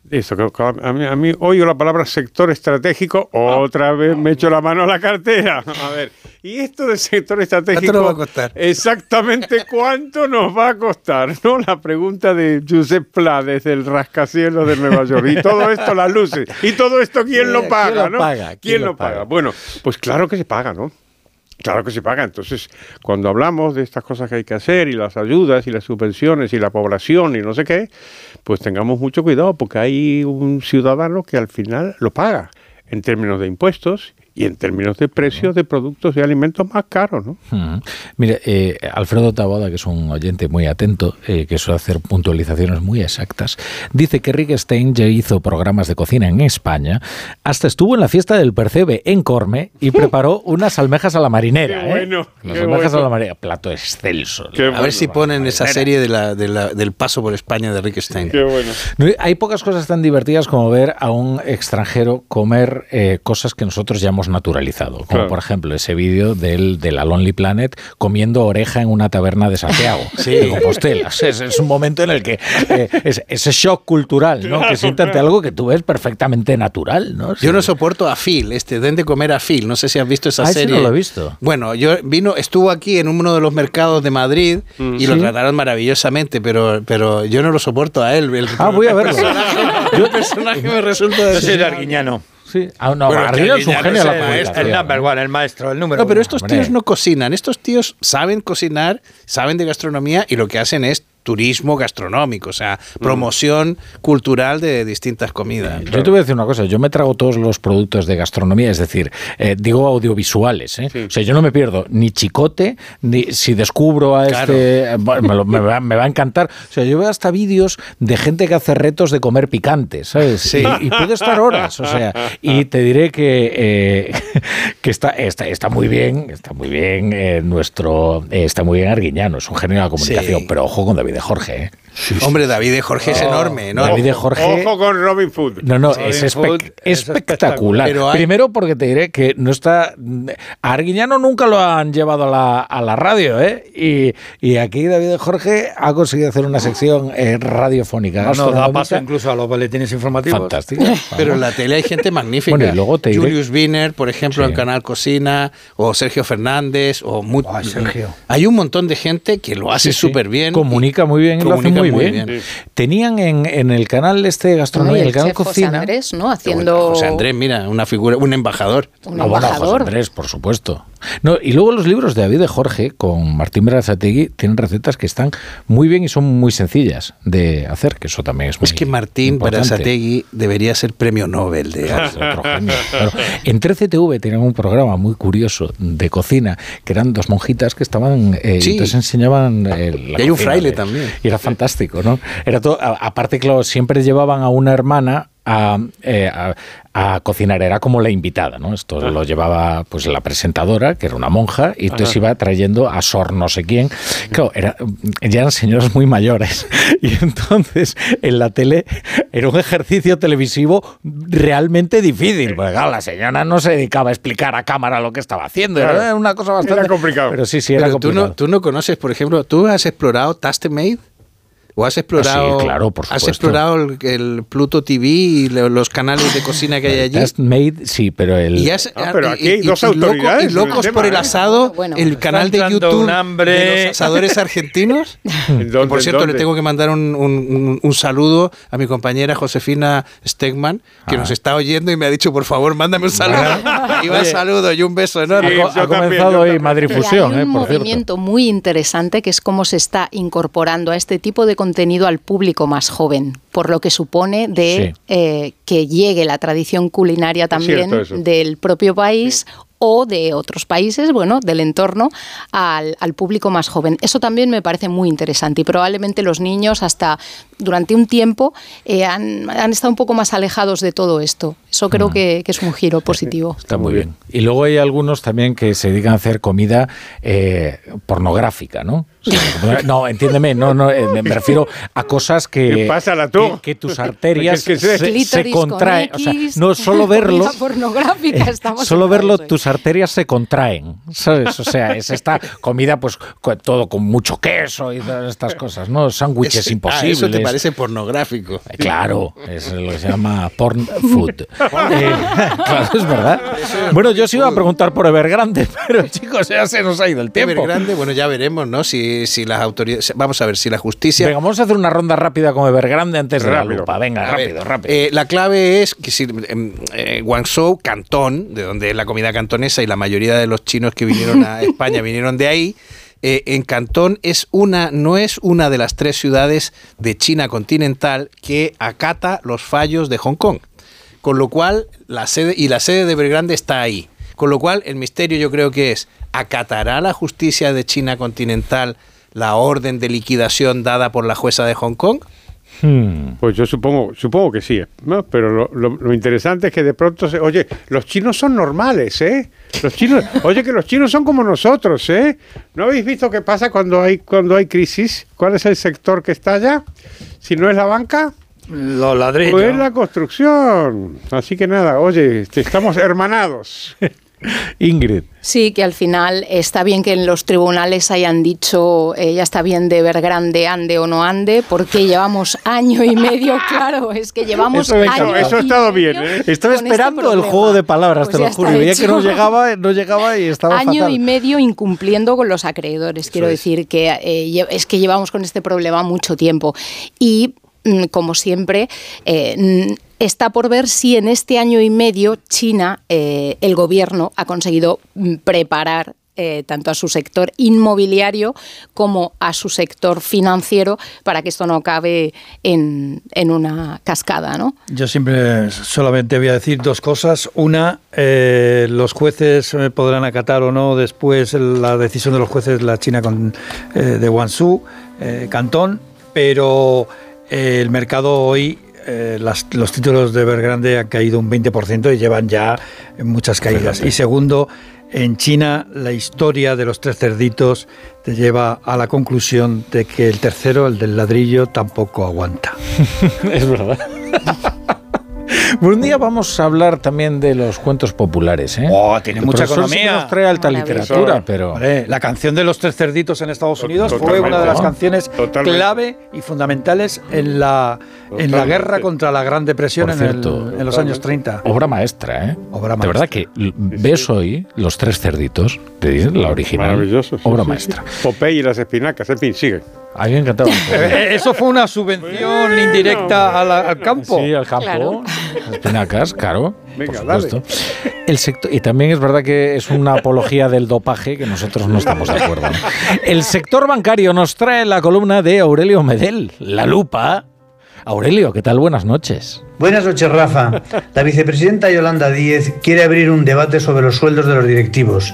Speaker 2: que A mí, a mí oigo la palabra sector estratégico, otra vez me echo la mano a la cartera. A ver, y esto del sector estratégico,
Speaker 3: nos va a costar?
Speaker 2: exactamente cuánto nos va a costar, ¿no? La pregunta de Josep Pla desde el rascacielos de Nueva York. Y todo esto, las luces. Y todo esto, ¿quién lo
Speaker 1: ¿quién
Speaker 2: paga,
Speaker 1: lo
Speaker 2: no?
Speaker 1: paga?
Speaker 2: ¿Quién,
Speaker 1: ¿Quién
Speaker 2: lo
Speaker 1: lo
Speaker 2: paga?
Speaker 1: paga?
Speaker 2: Bueno, pues claro que se paga, ¿no? Claro que se paga. Entonces, cuando hablamos de estas cosas que hay que hacer y las ayudas y las subvenciones y la población y no sé qué, pues tengamos mucho cuidado porque hay un ciudadano que al final lo paga en términos de impuestos y en términos de precios de productos y alimentos más caros, ¿no?
Speaker 1: Ujú. Mire, eh, Alfredo Taboda, que es un oyente muy atento, eh, que suele hacer puntualizaciones muy exactas, dice que Rick Stein ya hizo programas de cocina en España, hasta estuvo en la fiesta del Percebe en Corme y preparó unas almejas a la marinera.
Speaker 3: Qué
Speaker 1: ¿eh?
Speaker 3: bueno,
Speaker 1: Unas
Speaker 3: qué
Speaker 1: almejas
Speaker 3: bueno.
Speaker 1: a la marinera, plato excelso.
Speaker 3: a ver si ponen esa serie de la, de la- del paso por España de Rick Stein.
Speaker 1: No, Hay pocas cosas tan divertidas como ver a un extranjero comer eh, cosas que nosotros ya hemos naturalizado. Como
Speaker 2: Claro.
Speaker 1: por ejemplo ese vídeo del, de la Lonely Planet comiendo oreja en una taberna de Santiago,
Speaker 3: Sí.
Speaker 1: de Compostela. Es, es- es un momento en el que eh, es- ese shock cultural, ¿no?
Speaker 3: Claro,
Speaker 1: que siéntate
Speaker 3: claro.
Speaker 1: algo que tú ves perfectamente natural. ¿no?
Speaker 3: Yo no soporto a Phil, este, den de comer a Phil, no sé si has visto esa
Speaker 1: Ah, ese
Speaker 3: serie.
Speaker 1: no lo he visto.
Speaker 3: Bueno, yo vino, estuvo aquí en uno de los mercados de Madrid y lo trataron maravillosamente, pero, pero yo no lo soporto a él. El,
Speaker 1: Ah, voy a verlo.
Speaker 3: Personaje, el personaje me resulta
Speaker 16: Yo
Speaker 3: de
Speaker 16: soy de Arguiñano.
Speaker 1: Sí. Ah, no,
Speaker 3: Bueno,
Speaker 1: Garrido es un genio de la
Speaker 3: el maestro,
Speaker 1: comunicación.
Speaker 16: El number one, el maestro, el número
Speaker 3: No, pero
Speaker 16: uno.
Speaker 3: estos tíos no cocinan. Estos tíos saben cocinar, saben de gastronomía y lo que hacen es turismo gastronómico, o sea, promoción cultural de distintas comidas.
Speaker 1: Yo te voy a decir una cosa, yo me trago todos los productos de gastronomía, es decir, eh, digo audiovisuales, ¿eh? o sea, yo no me pierdo ni chicote, ni si descubro a
Speaker 3: Claro.
Speaker 1: este, eh, me, lo- me va, me va a encantar, o sea, yo veo hasta vídeos de gente que hace retos de comer picante, ¿sabes?
Speaker 3: Sí.
Speaker 1: Y, y puedo estar horas, o sea, y te diré que, eh, que está, está, está muy bien, está muy bien eh, nuestro, eh, está muy bien Arguiñano, es un genio de la comunicación,
Speaker 3: Sí.
Speaker 1: pero ojo con David de Jorge, ¿eh?
Speaker 3: Hombre, David de Jorge es
Speaker 2: Oh,
Speaker 3: enorme, ¿no?
Speaker 1: David de Jorge...
Speaker 2: Ojo con Robin Hood.
Speaker 1: No, no,
Speaker 2: Robin
Speaker 1: es,
Speaker 2: Hood
Speaker 1: espec- espectacular.
Speaker 3: Pero hay-
Speaker 1: Primero porque te diré que no está... A Arguiñano nunca lo han llevado a la, a la radio, ¿eh? Y, y aquí David Jorge ha conseguido hacer una sección eh, radiofónica.
Speaker 16: No, no, da paso incluso a los boletines informativos.
Speaker 1: Fantástico.
Speaker 3: Pero en la tele hay gente magnífica.
Speaker 1: Bueno, y luego te diré-
Speaker 3: Julius Wiener, por ejemplo,
Speaker 1: Sí.
Speaker 3: en Canal Cocina, o Sergio Fernández, o mu-
Speaker 16: Sergio.
Speaker 3: Hay un montón de gente que lo hace
Speaker 1: Sí, sí.
Speaker 3: súper bien.
Speaker 1: Comunica muy bien y lo hace
Speaker 3: Comunica
Speaker 1: muy,
Speaker 3: muy
Speaker 1: bien.
Speaker 3: bien.
Speaker 1: Tenían en, en el canal este de gastronomía, el canal
Speaker 4: chef José
Speaker 1: Cocina...
Speaker 4: Andrés, ¿no? Haciendo
Speaker 3: José Andrés, mira, una figura, un embajador.
Speaker 4: un
Speaker 1: Ah, bueno, José
Speaker 4: embajador.
Speaker 1: Andrés, por supuesto. No, y luego los libros de David de Jorge con Martín Berazategui tienen recetas que están muy bien y son muy sencillas de hacer, que eso también es muy
Speaker 3: Es que Martín. Berasategui debería ser premio Nobel de
Speaker 1: claro. En 13TV tenían un programa muy curioso de cocina, que eran dos monjitas que estaban, eh,
Speaker 3: Sí.
Speaker 1: y entonces enseñaban eh, la
Speaker 3: Y hay un fraile
Speaker 1: de-
Speaker 3: también.
Speaker 1: Y era fantástico, ¿no? Era todo, a- aparte, claro, siempre llevaban a una hermana a, eh, a- a cocinar, era como la invitada, ¿no? Esto lo llevaba pues la presentadora, que era una monja, y entonces
Speaker 2: Ajá.
Speaker 1: iba trayendo a Sor no sé quién. Claro, era, ya eran señoras muy mayores. Y entonces en la tele era un ejercicio televisivo realmente difícil. Porque claro, la señora no se dedicaba a explicar a cámara lo que estaba haciendo. Era una cosa bastante
Speaker 2: Era complicado.
Speaker 1: Pero sí, sí, era
Speaker 3: Pero tú
Speaker 1: complicado.
Speaker 3: no, tú no conoces, por ejemplo, ¿tú has explorado Tastemade? ¿O has explorado,
Speaker 1: Ah, sí, claro, por
Speaker 3: has explorado el, el Pluto TV y lo- los canales de cocina que hay allí?
Speaker 1: Just made, sí, pero el.
Speaker 3: Y, has-
Speaker 2: Ah, pero aquí hay
Speaker 3: y-
Speaker 2: dos
Speaker 3: y
Speaker 2: autoridades
Speaker 3: y locos
Speaker 2: tema,
Speaker 3: por el
Speaker 2: ¿eh?
Speaker 3: asado,
Speaker 4: Bueno,
Speaker 3: el canal de YouTube
Speaker 16: un hambre.
Speaker 3: de los asadores argentinos.
Speaker 2: ¿En
Speaker 3: Que,
Speaker 2: dónde,
Speaker 3: por cierto, le
Speaker 2: dónde?
Speaker 3: tengo que mandar un, un- un- un saludo a mi compañera Josefina Stegman, que
Speaker 1: Ah.
Speaker 3: nos está oyendo y me ha dicho, por favor, mándame un saludo. Y el saludo y un beso enorme.
Speaker 2: Sí,
Speaker 1: ha, ha comenzado hoy. Madrid
Speaker 4: Y hay
Speaker 1: Fusión,
Speaker 4: un
Speaker 1: eh, por cierto.
Speaker 4: movimiento muy interesante que es cómo se está incorporando a este tipo de contenido al público más joven, por lo que supone de
Speaker 1: Sí.
Speaker 4: eh, que llegue la tradición culinaria también del propio país o de otros países, bueno, del entorno, al, al público más joven. Eso también me parece muy interesante y probablemente los niños hasta durante un tiempo eh, han, han estado un poco más alejados de todo esto. Eso creo que, que es un giro positivo.
Speaker 1: Está muy bien. Y luego hay algunos también que se dedican a hacer comida eh, pornográfica, ¿no? No, entiéndeme, no, no, eh, me me refiero a cosas que,
Speaker 2: ¿Qué pasa, la tú?
Speaker 1: que, que tus arterias
Speaker 2: Que
Speaker 1: se,
Speaker 2: se-
Speaker 1: se
Speaker 4: Clítoris con
Speaker 1: contraen. O sea, no solo verlo,
Speaker 4: comida pornográfica, estamos
Speaker 1: solo verlo, tus arterias se contraen, ¿sabes? O sea, es esta comida, pues, todo con mucho queso y todas estas cosas, ¿no? Sándwiches
Speaker 3: Es- ah,
Speaker 1: imposibles.
Speaker 3: eso te parece pornográfico.
Speaker 1: Eh, Claro, es lo que se llama porn food. Eh, claro, es verdad. Bueno, yo sí iba a preguntar por Evergrande, pero chicos, ya se nos ha ido el tiempo.
Speaker 3: Grande, bueno, ya veremos, ¿no? Si, si las autoridades. Vamos a ver si la justicia.
Speaker 1: Venga, vamos a hacer una ronda rápida con Evergrande antes de la
Speaker 2: Rápido.
Speaker 1: lupa. Venga,
Speaker 3: A ver,
Speaker 1: rápido, rápido.
Speaker 3: eh, la clave es que si em, eh, Guangzhou, Cantón, de donde es la comida cantonesa y la mayoría de los chinos que vinieron a España vinieron de ahí. eh, en Cantón es una, no es una de las tres ciudades de China continental que acata los fallos de Hong Kong. Con lo cual, la sede, y la sede de Evergrande está ahí. Con lo cual, el misterio yo creo que es, ¿acatará la justicia de China continental la orden de liquidación dada por la jueza de Hong Kong?
Speaker 1: Hmm.
Speaker 2: Pues yo supongo, supongo que sí, ¿no? pero lo, lo- lo interesante es que de pronto se, oye, los chinos son normales, ¿eh? Los chinos, oye, que los chinos son como nosotros, ¿eh? ¿No habéis visto qué pasa cuando hay cuando hay crisis? ¿Cuál es el sector que estalla? Si no es la banca,
Speaker 16: Los ladrillos.
Speaker 2: pues la construcción. Así que nada, oye, estamos hermanados.
Speaker 1: Ingrid.
Speaker 4: Sí, que al final está bien que en los tribunales hayan dicho eh, ya está bien de ver grande, ande o no ande, porque llevamos año y medio, claro, es que llevamos
Speaker 1: Eso
Speaker 4: año.
Speaker 2: Eso ha
Speaker 4: y
Speaker 2: estado
Speaker 4: medio
Speaker 2: bien, ¿eh?
Speaker 1: Estaba
Speaker 4: este
Speaker 1: esperando el juego de palabras,
Speaker 4: Pues
Speaker 1: te lo juro. veía que no llegaba, no llegaba y estaba
Speaker 4: año
Speaker 1: fatal.
Speaker 4: y medio incumpliendo con los acreedores. Quiero decir que eh, es que llevamos con este problema mucho tiempo. Y, mm, como siempre, eh, está por ver si en este año y medio China, eh, el gobierno, ha conseguido mm, preparar eh, tanto a su sector inmobiliario como a su sector financiero para que esto no acabe en, en una cascada. ¿no?
Speaker 16: Yo siempre solamente voy a decir dos cosas. Una, eh, los jueces podrán acatar o no después la decisión de los jueces de la China de Guangzhou, Cantón, pero el mercado hoy los títulos de Evergrande han caído un 20% y llevan ya muchas caídas. Y segundo, en China, la historia de los tres cerditos te lleva a la conclusión de que el tercero, el del ladrillo, tampoco aguanta.
Speaker 1: es verdad. un día vamos a hablar también de los cuentos populares. ¿eh?
Speaker 16: Oh, tiene mucha economía.
Speaker 1: nos trae alta literatura, pero...
Speaker 16: la canción de los tres cerditos en Estados Unidos fue una de las canciones clave y fundamentales en la, en la guerra contra la Gran Depresión en, los años 30.
Speaker 1: Obra maestra, ¿eh? Obra De verdad que ves hoy los tres cerditos, te dicen la original.
Speaker 2: Maravilloso.
Speaker 1: obra maestra.
Speaker 2: Popeye y las espinacas, en fin, sigue.
Speaker 1: A mí me encantaba.
Speaker 16: Eso fue una subvención indirecta al, campo.
Speaker 1: Sí, al campo. Espinacas, claro. por supuesto. El sector, y también es verdad que es una apología del dopaje que nosotros no estamos de acuerdo. El sector bancario nos trae la columna de Aurelio Medel, La Lupa. Aurelio, ¿qué tal? Buenas noches.
Speaker 17: Buenas noches, Rafa. La vicepresidenta Yolanda Díez quiere abrir un debate sobre los sueldos de los directivos.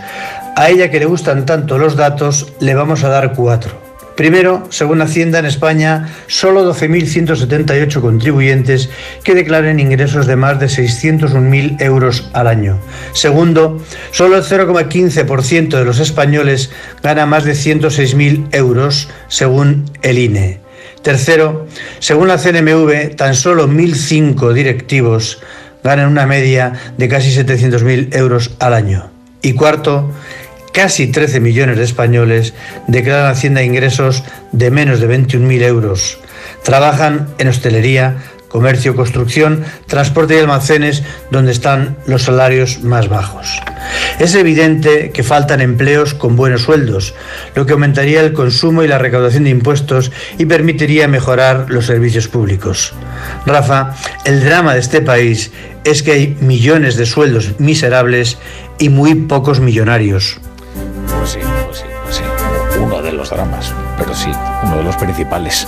Speaker 17: A ella que le gustan tanto los datos, le vamos a dar cuatro. Primero, según Hacienda en España, solo 12.178 contribuyentes que declaren ingresos de más de 601.000 euros al año. Segundo, solo el 0,15% de los españoles gana más de 106.000 euros, según el INE. Tercero, según la CNMV, tan solo 1.005 directivos ganan una media de casi 700.000 euros al año. Y cuarto, casi 13 millones de españoles declaran Hacienda ingresos de menos de 21.000 euros. Trabajan en hostelería, comercio, construcción, transporte y almacenes, donde están los salarios más bajos. Es evidente que faltan empleos con buenos sueldos, lo que aumentaría el consumo y la recaudación de impuestos y permitiría mejorar los servicios públicos. Rafa, el drama de este país es que hay millones de sueldos miserables y muy pocos millonarios.
Speaker 1: Pues sí, pues sí, pues sí. Uno de los dramas, pero sí, uno de los principales.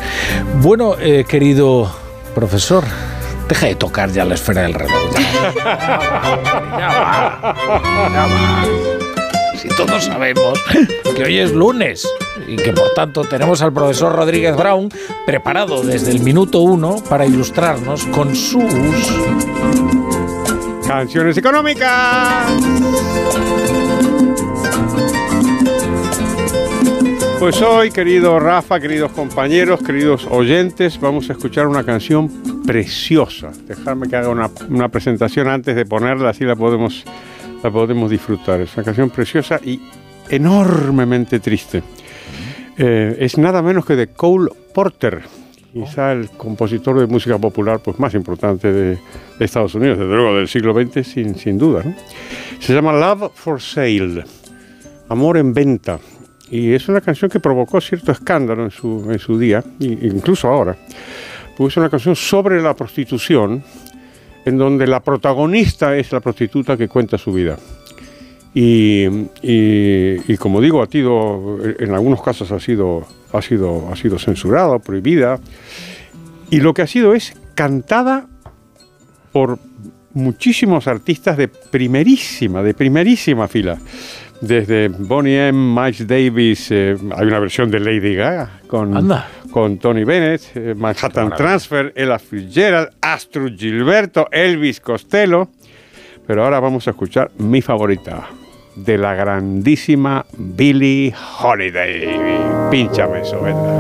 Speaker 1: Bueno, eh, querido profesor, deja de tocar ya la esfera del reloj. Ya, va, ya va. Si todos sabemos que hoy es lunes y que por tanto tenemos al profesor Rodríguez Brown preparado desde el minuto uno para ilustrarnos con sus
Speaker 2: canciones económicas. Pues hoy, querido Rafa, queridos compañeros, queridos oyentes, vamos a escuchar una canción preciosa. Dejarme que haga una, presentación antes de ponerla, así la podemos, la podemos disfrutar. Es una canción preciosa y enormemente triste. Eh, es nada menos que de Cole Porter, quizá el compositor de música popular pues, más importante de, Estados Unidos, desde luego del siglo XX, sin, sin duda. Se llama Love for Sale, Amor en Venta. Y es una canción que provocó cierto escándalo en su, en su día, incluso ahora. Pues es una canción sobre la prostitución, en donde la protagonista es la prostituta que cuenta su vida. Y, y, como digo, ha sido, en algunos casos ha sido, ha sido, ha sido censurada, prohibida. Y lo que ha sido es cantada por muchísimos artistas de primerísima, de primerísima fila desde Bonnie M, Miles Davis, eh, hay una versión de Lady Gaga con, con Tony Bennett, eh, Manhattan Transfer, Ella Fitzgerald, Astro Gilberto, Elvis Costello. Pero ahora vamos a escuchar mi favorita, de la grandísima Billie Holiday. Pínchame eso, ¿verdad?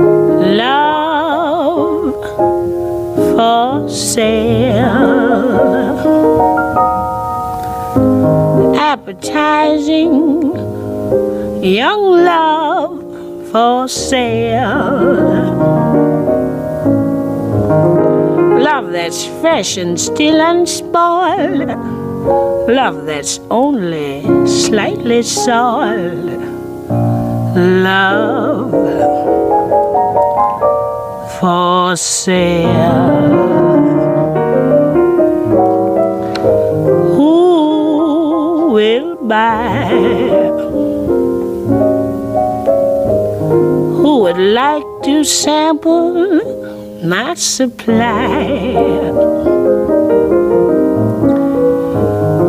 Speaker 18: Love for sale. Appetizing young love for sale. Love that's fresh and still unspoiled. Love that's only slightly soiled. Love for sale. by who would like to sample my supply,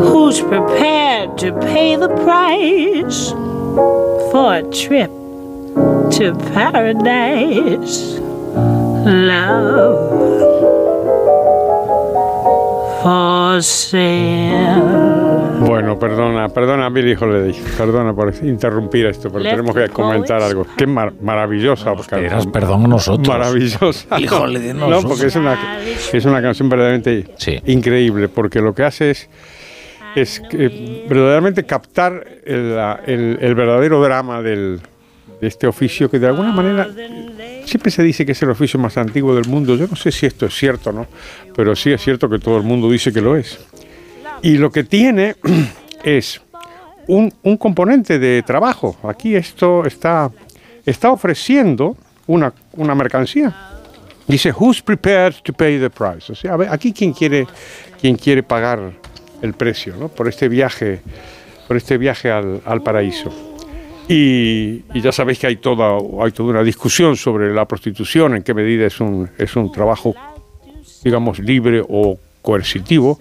Speaker 18: who's prepared to pay the price for a trip to paradise, love for sale.
Speaker 2: Bueno, perdona, perdona, Billy Holiday, perdona por interrumpir esto, pero tenemos que comentar algo. Qué mar- maravillosa
Speaker 1: Eras, perdón, nosotros.
Speaker 2: Maravillosa.
Speaker 1: Holiday,
Speaker 2: No,
Speaker 1: nosotros.
Speaker 2: porque es una, es una canción verdaderamente increíble, porque lo que hace es, es que, verdaderamente captar el- el verdadero drama del, de este oficio que de alguna manera siempre se dice que es el oficio más antiguo del mundo. Yo no sé si esto es cierto o no, pero sí es cierto que todo el mundo dice que lo es. Y lo que tiene es un, un componente de trabajo. Aquí esto está, está ofreciendo una, una mercancía. Dice, who's prepared to pay the price? O sea, aquí quién quiere, quién quiere pagar el precio ¿no? por este viaje, por este viaje al, al paraíso. Y, y ya sabéis que hay toda, hay toda una discusión sobre la prostitución, en qué medida es un, es un trabajo, digamos, libre o coercitivo.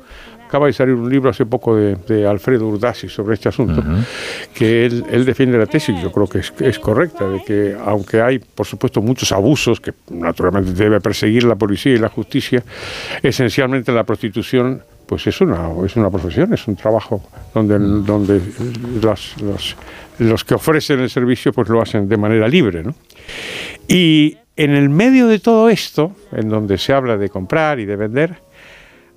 Speaker 2: Acaba de salir un libro hace poco de, de Alfredo Urdasi sobre este asunto, que él, él defiende la tesis, yo creo que es, es correcta, de que aunque hay, por supuesto, muchos abusos que naturalmente debe perseguir la policía y la justicia, esencialmente la prostitución pues es una, es una profesión, es un trabajo donde, donde las- los, los que ofrecen el servicio pues lo hacen de manera libre. ¿no? Y en el medio de todo esto, en donde se habla de comprar y de vender,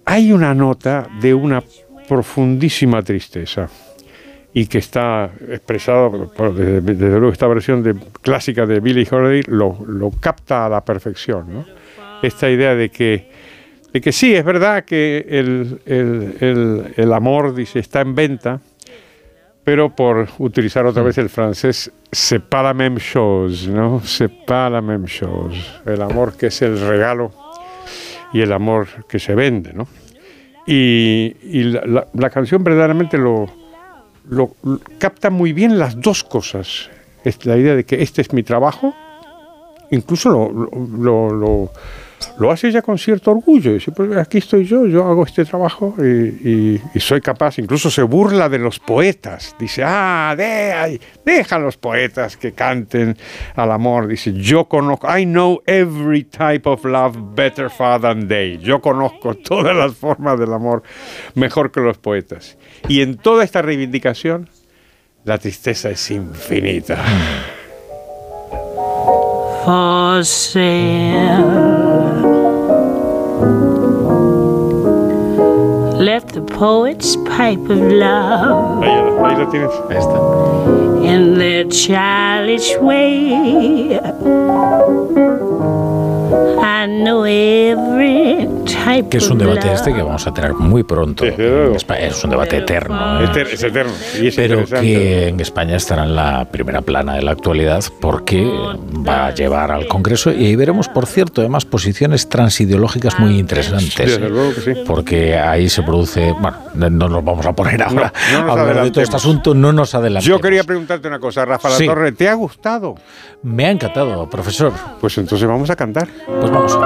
Speaker 2: hay una nota de una profundísima tristeza y que está expresado, por- desde, luego esta versión de, clásica de Billie Holiday lo, capta a la perfección. ¿no? Esta idea de que, de que sí, es verdad que el, el- el- el amor dice, está en venta, pero por utilizar otra vez el francés, c'est pas la même chose, ¿no? C'est pas la même chose. El amor que es el regalo y el amor que se vende, ¿no? Y, la, la- la canción verdaderamente lo, lo- capta muy bien las dos cosas. La idea de que este es mi trabajo, incluso lo, lo, lo- hace ya con cierto orgullo. Dice, pues aquí estoy yo, yo hago este trabajo y, y- y soy capaz. Incluso se burla de los poetas. Dice, ah, de, ay, deja a los poetas que canten al amor. Dice, yo conozco, I know every type of love better far than they. Yo conozco todas las formas del amor mejor que los poetas. Y en toda esta reivindicación, la tristeza es infinita.
Speaker 18: for sale. Let the poets pipe of love
Speaker 2: Ahí lo tienes.
Speaker 1: Ahí está.
Speaker 18: in their childish way.
Speaker 1: Que es un
Speaker 18: of
Speaker 1: debate este que vamos a tener muy pronto. Es un debate eterno. ¿eh?
Speaker 2: Es eterno. Y es
Speaker 1: pero que en España estará en la primera plana de la actualidad porque va a llevar al Congreso y ahí veremos, por cierto, además posiciones transideológicas muy interesantes.
Speaker 2: Desde luego que sí.
Speaker 1: Porque ahí se produce, bueno, no nos vamos a poner ahora
Speaker 2: No, no nos
Speaker 1: a hablar de todo este asunto, no nos adelantemos.
Speaker 2: Yo quería preguntarte una cosa, Rafa La
Speaker 1: Sí.
Speaker 2: Torre, ¿te ha gustado?
Speaker 1: Me ha encantado, profesor.
Speaker 2: Pues entonces vamos a cantar.
Speaker 1: Pues vamos.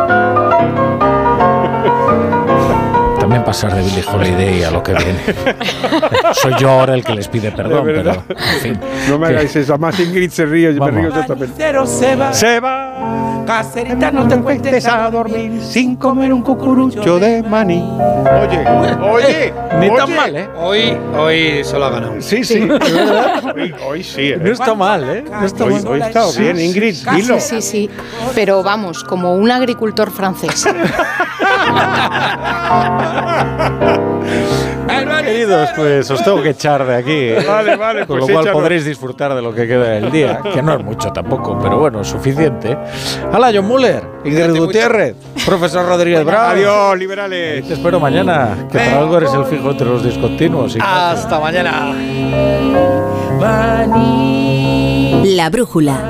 Speaker 1: También pasar de Billie Holiday a lo que viene. Soy yo ahora el que les pide perdón, pero en fin.
Speaker 2: No me hagáis eso, además Ingrid se ríe, yo me río yo también.
Speaker 19: Cero se va.
Speaker 2: Se va.
Speaker 19: Caserita, no te cuentes a dormir sin comer un cucurucho
Speaker 2: de maní. Oye, oye,
Speaker 1: Ni tan
Speaker 2: oye.
Speaker 1: mal, ¿eh?
Speaker 16: Hoy, hoy se lo ha ganado.
Speaker 2: Sí, sí, es verdad. Hoy, hoy sí, ¿eh?
Speaker 1: No está mal, ¿eh? No está
Speaker 2: Hoy,
Speaker 1: mal.
Speaker 2: hoy está bien, Ingrid, dilo.
Speaker 4: Sí, sí, sí. Pero vamos, como un agricultor francés.
Speaker 1: Queridos, pues os tengo que echar de aquí. ¿eh?
Speaker 2: Vale, vale,
Speaker 1: Con
Speaker 2: pues
Speaker 1: lo cual
Speaker 2: échanos.
Speaker 1: podréis disfrutar de lo que queda del día, que no es mucho tampoco, pero bueno, suficiente. Hala, John Muller, Ingrid Gutiérrez, profesor Rodríguez Bravo.
Speaker 2: Adiós, liberales.
Speaker 1: Te espero mañana, que para algo eres el fijo entre los discontinuos. y-
Speaker 16: Hasta mañana.
Speaker 20: La brújula.